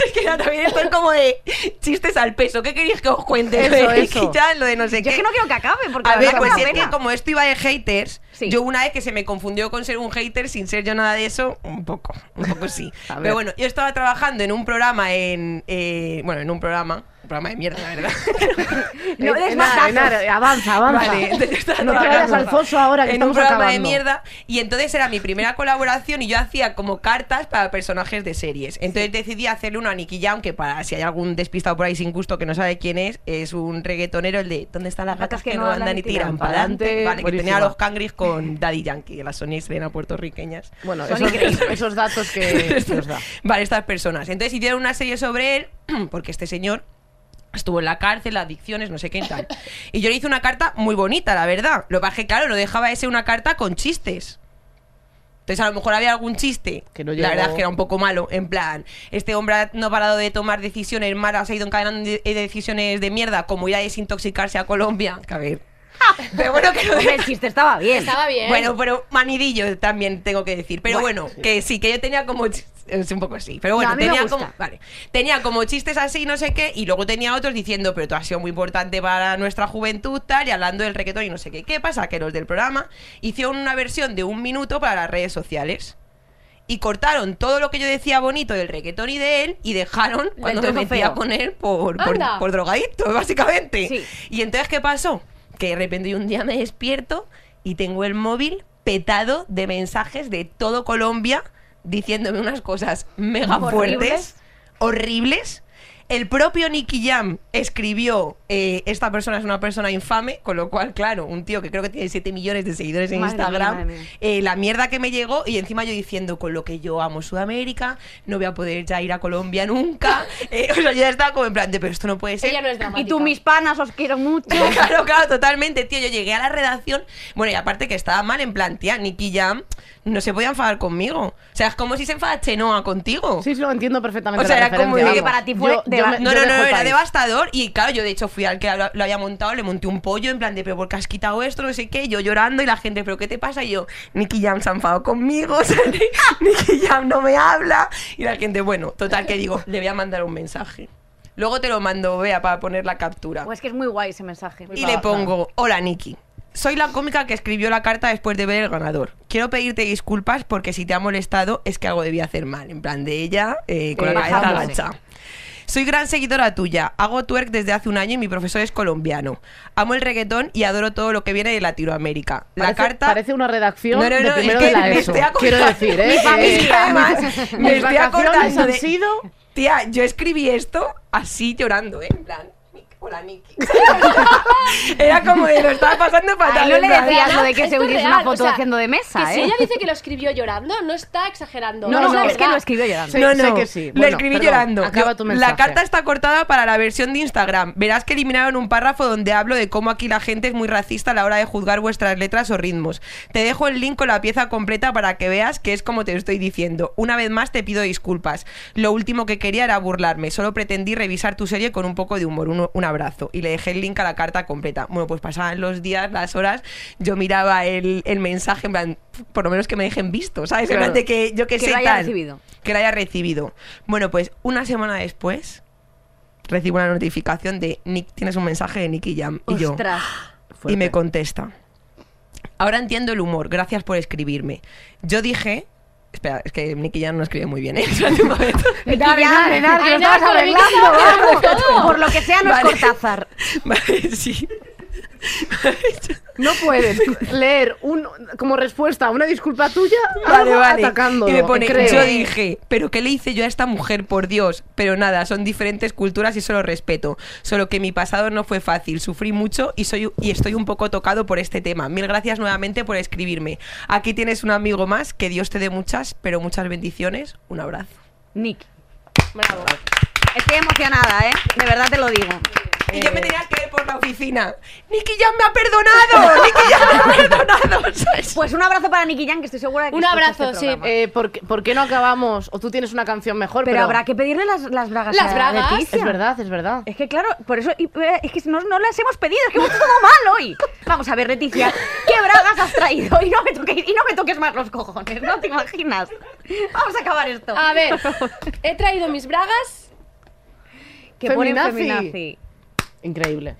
Es que ya también esto es como de chistes al peso. ¿Qué queréis que os cuente? Eso, eso. Jam, lo de no sé Yo qué. es que no quiero que acabe, porque A la ver, verdad pues es que como esto iba de haters, Sí. yo una vez que se me confundió con ser un hater sin ser yo nada de eso, un poco, un poco sí. Pero bueno, yo estaba trabajando en un programa en, eh, bueno, en un programa programa de mierda, la verdad. No des más avanza, avanza. Vale, no te vayas trabajando al foso ahora que en un programa acabando. de mierda y entonces era mi primera colaboración y yo hacía como cartas para personajes de series. Entonces decidí hacerle uno a Nicky Jam que para si hay algún despistado por ahí sin gusto que no sabe quién es, es un reggaetonero el de ¿Dónde están las gatas que, no andan y tiran para adelante? Vale, que tenía a los cangris con Daddy Yankee, las Sonia y Selena puertorriqueñas. Bueno, esos, datos que, que os da. Vale, estas personas. Entonces hicieron una serie sobre él, porque este señor estuvo en la cárcel, adicciones, no sé qué y tal. Y yo le hice una carta muy bonita, la verdad. Lo que pasa es que, claro, no dejaba de ser una carta con chistes. Entonces a lo mejor había algún chiste, Que no la verdad es que era un poco malo, en plan, este hombre no ha parado de tomar decisiones malas, ha ido encadenando de- de decisiones de mierda, como ir a desintoxicarse a Colombia. Que a ver. Pero bueno, que Hombre, el chiste estaba bien. Estaba bien. bueno, pero manidillo también tengo que decir. Pero bueno, que sí, que yo tenía como. Es un poco así. Pero bueno, No, tenía como. Vale. Tenía como chistes así, no sé qué. Y luego tenía otros diciendo, pero tú has sido muy importante para nuestra juventud, tal. Y hablando del reggaetón y no sé qué. ¿Qué pasa? Que los del programa hicieron una versión de un minuto para las redes sociales. Y cortaron todo lo que yo decía bonito del reggaetón y de él y dejaron cuando me metía feo. con él por, por, por drogadicto, básicamente. Sí. Y entonces, ¿qué pasó? Que de repente un día me despierto y tengo el móvil petado de mensajes de todo Colombia diciéndome unas cosas mega fuertes, horribles. El propio Nicky Jam escribió, eh, esta persona es una persona infame, con lo cual, claro, un tío que creo que tiene 7 millones de seguidores en Madre Instagram, mía. eh, la mierda que me llegó y encima yo diciendo, con lo que yo amo Sudamérica, no voy a poder ya ir a Colombia nunca. Eh, o sea, yo ya estaba como en plan de, pero esto no puede ser. Ella no es dramática. Y tú, mis panas, os quiero mucho. claro, claro, totalmente, tío. Yo llegué a la redacción. Bueno, y aparte que estaba mal en plan, tía, Nicky Jam no se podía enfadar conmigo. O sea, es como si se enfada Chenoa contigo. Sí, sí, lo entiendo perfectamente. O sea, la era como que para ti fue Yo- me- No, no, no, era devastador. Y claro, yo de hecho fui al que lo, lo había montado, le monté un pollo en plan de, pero ¿por qué has quitado esto? No sé qué. Yo llorando y la gente, ¿pero qué te pasa? Y yo, Nicky Jam se ha enfadado conmigo, o sea, Nicky Jam no me habla. Y la gente, bueno, total que digo, le voy a mandar un mensaje. Luego te lo mando, vea, para poner la captura. Pues que es muy guay ese mensaje. Y le pongo, hola Nikki. Soy la cómica que escribió la carta después de ver el ganador. Quiero pedirte disculpas porque si te ha molestado es que algo debía hacer mal. En plan de ella, eh, con Eh, la cabeza agacha. Soy gran seguidora tuya. Hago twerk desde hace un año y mi profesor es colombiano. Amo el reggaetón y adoro todo lo que viene de Latinoamérica. La Parece, carta. parece una redacción No, no, de no, primero es de que la ESO. Quiero decir, ¿eh? Mi familia, Que- además, me estoy acordando han sido... Tía, yo escribí esto así llorando, ¿eh? En plan, "Nick, hola Nikki. Era como de lo estaba pasando fatal. no le decías lo de que se real, una foto o sea, haciendo de mesa, Que ¿eh? si ella dice que lo escribió llorando, no está exagerando. No, no, es es que lo escribió llorando. Sí, no, sé no, que sí. Lo escribí perdón, llorando. acaba tu la mensaje. carta está cortada para la versión de Instagram. Verás que eliminaron un párrafo donde hablo de cómo aquí la gente es muy racista a la hora de juzgar vuestras letras o ritmos. Te dejo el link con la pieza completa para que veas que es como te estoy diciendo. Una vez más te pido disculpas. Lo último que quería era burlarme. Solo pretendí revisar tu serie con un poco de humor. Un, un abrazo. Y le dejé el link a la carta completa. Bueno, pues pasaban los días, las horas. Yo miraba el, el mensaje en plan, por lo menos que me dejen visto, ¿sabes? En plan de que yo que, Que sé lo haya tal. recibido. Que lo haya recibido. Bueno, pues una semana después recibo una notificación de Nick, tienes un mensaje de Nicky Jam. Y yo, Ostras. y me contesta. Ahora entiendo el humor, gracias por escribirme. Yo dije. Espera, es que Nicky Jam no escribe muy bien, ¿eh? Enar, que lo estabas arreglando, estaba vamos. Por lo que sea, no es Cortázar. Vale, sí. No puedes leer un, como respuesta a una disculpa tuya Vale, algo vale. atacándolo. y me pone, creo. yo dije, pero ¿qué le hice yo a esta mujer, por Dios? Pero nada, son diferentes culturas y eso lo respeto. Solo que mi pasado no fue fácil, sufrí mucho y, soy, y estoy un poco tocado por este tema. Mil gracias nuevamente por escribirme. Aquí tienes un amigo más, que Dios te dé muchas, pero muchas bendiciones. Un abrazo. Nick. Bravo. Estoy emocionada, ¿eh? De verdad te lo digo. Y yo me tenía que ver por la oficina. Nicky ya me ha perdonado. Nicky ya me ha perdonado. ¿sabes? Pues un abrazo para Nicky Jan, que estoy segura de que Un escucha abrazo, este sí. programa. Eh, ¿por, qué, por qué no acabamos? O tú tienes una canción mejor, pero, pero, habrá que pedirle las, las bragas Las a bragas. Leticia. Es verdad, es verdad. Es que claro, por eso y, eh, es que no, no las hemos pedido, es que hemos hecho todo mal hoy. Vamos a ver, Leticia, ¿qué bragas has traído? Y no me toques, y no me toques más los cojones, no te imaginas. Vamos a acabar esto. A ver, he traído mis bragas. que ponen Feminazi. feminazi. Increíble.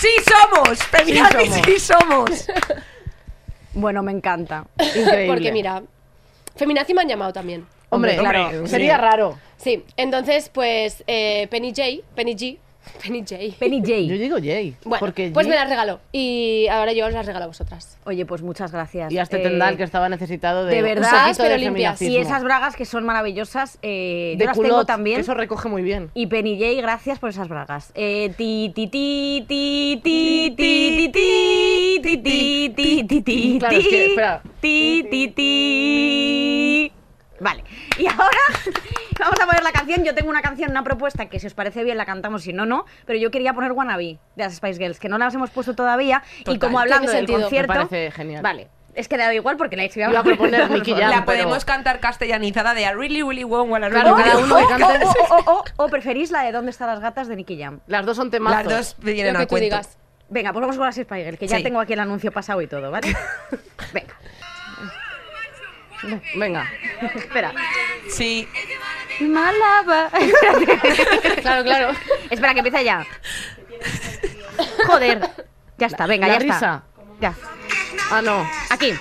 Sí somos. Feminazi, somos. sí somos. Bueno, me encanta. Increíble. Porque mira, Feminazi me han llamado también. Hombre, Hombre, claro, sí. sería raro. Sí, entonces, pues eh, Penny J, Penny G, Penny J. Penny J. Yo digo Jay. Bueno, porque pues Jay- me las regaló. Y ahora yo os las regalo a vosotras. Oye, pues muchas gracias. Y a este Eh, tendal que estaba necesitado de, de verdad, pero de limpias. Y esas bragas que son maravillosas, eh, de yo las tengo también. eso recoge muy bien. Y Penny J, gracias por esas bragas. Eh, ti, ti, ti, ti, ti, ti, ti, ti, ti, ti, ti, ti, ti, Claro, es que, espera. ti, ti, ti. Vale, y ahora vamos a poner la canción. Yo tengo una canción, una propuesta que si os parece bien la cantamos, si no, no. Pero yo quería poner Wannabe de las Spice Girls, que no las hemos puesto todavía. Y como hablando del sentido. concierto. Me parece genial. Vale, es que da igual porque la he Iba a proponer Nicky Jam. La pero- podemos cantar castellanizada de I really, really want Claro, really, cada uno o, o, o, o preferís la de ¿Dónde están las gatas de Nicky Jam? Las dos son temazos. Las dos vienen tú cuento. digas. Venga, pues vamos con las Spice Girls, que ya Sí. tengo aquí el anuncio pasado y todo, ¿vale? Venga, Venga. espera. Sí. Malaba. Claro, claro. Espera, que empieza ya. Joder. Ya está, venga, La ya risa. está. Ya. Ah, no. Aquí.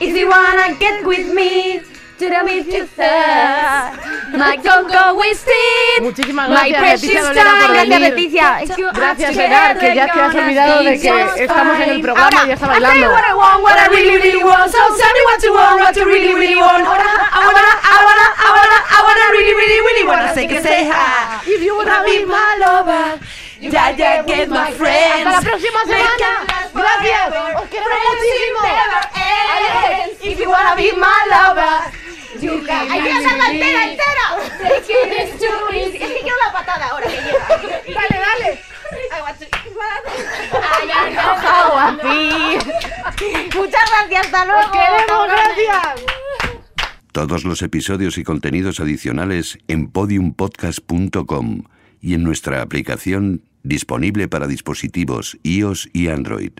If you wanna get with me to meet you there, my go wasted. Muchísimas My gracias, Leticia precious Dolera, por time. Gracias, venir. Leticia. If you Gracias, Gerard, que ya te has olvidado de que estamos en el programa Ahora, y ya está I'll tell you bailando. what I want, what I really, really want. So tell me what you want, what you really, really want. I wanna, I wanna, I wanna, I wanna, I wanna really, really, really wanna say que say hi. If you wanna be my lover, ya, ya, get my friends. Hasta la próxima semana. Gracias. Os queremos muchísimo. If you wanna be my lover, ¡Hay que hacerla entera, entera! Es que quiero la patada ahora que llega. Dale, dale. Muchas gracias, hasta luego. Os queremos, gracias. Todos los episodios y contenidos adicionales en podiumpodcast.com y en nuestra aplicación disponible para dispositivos iOS y Android.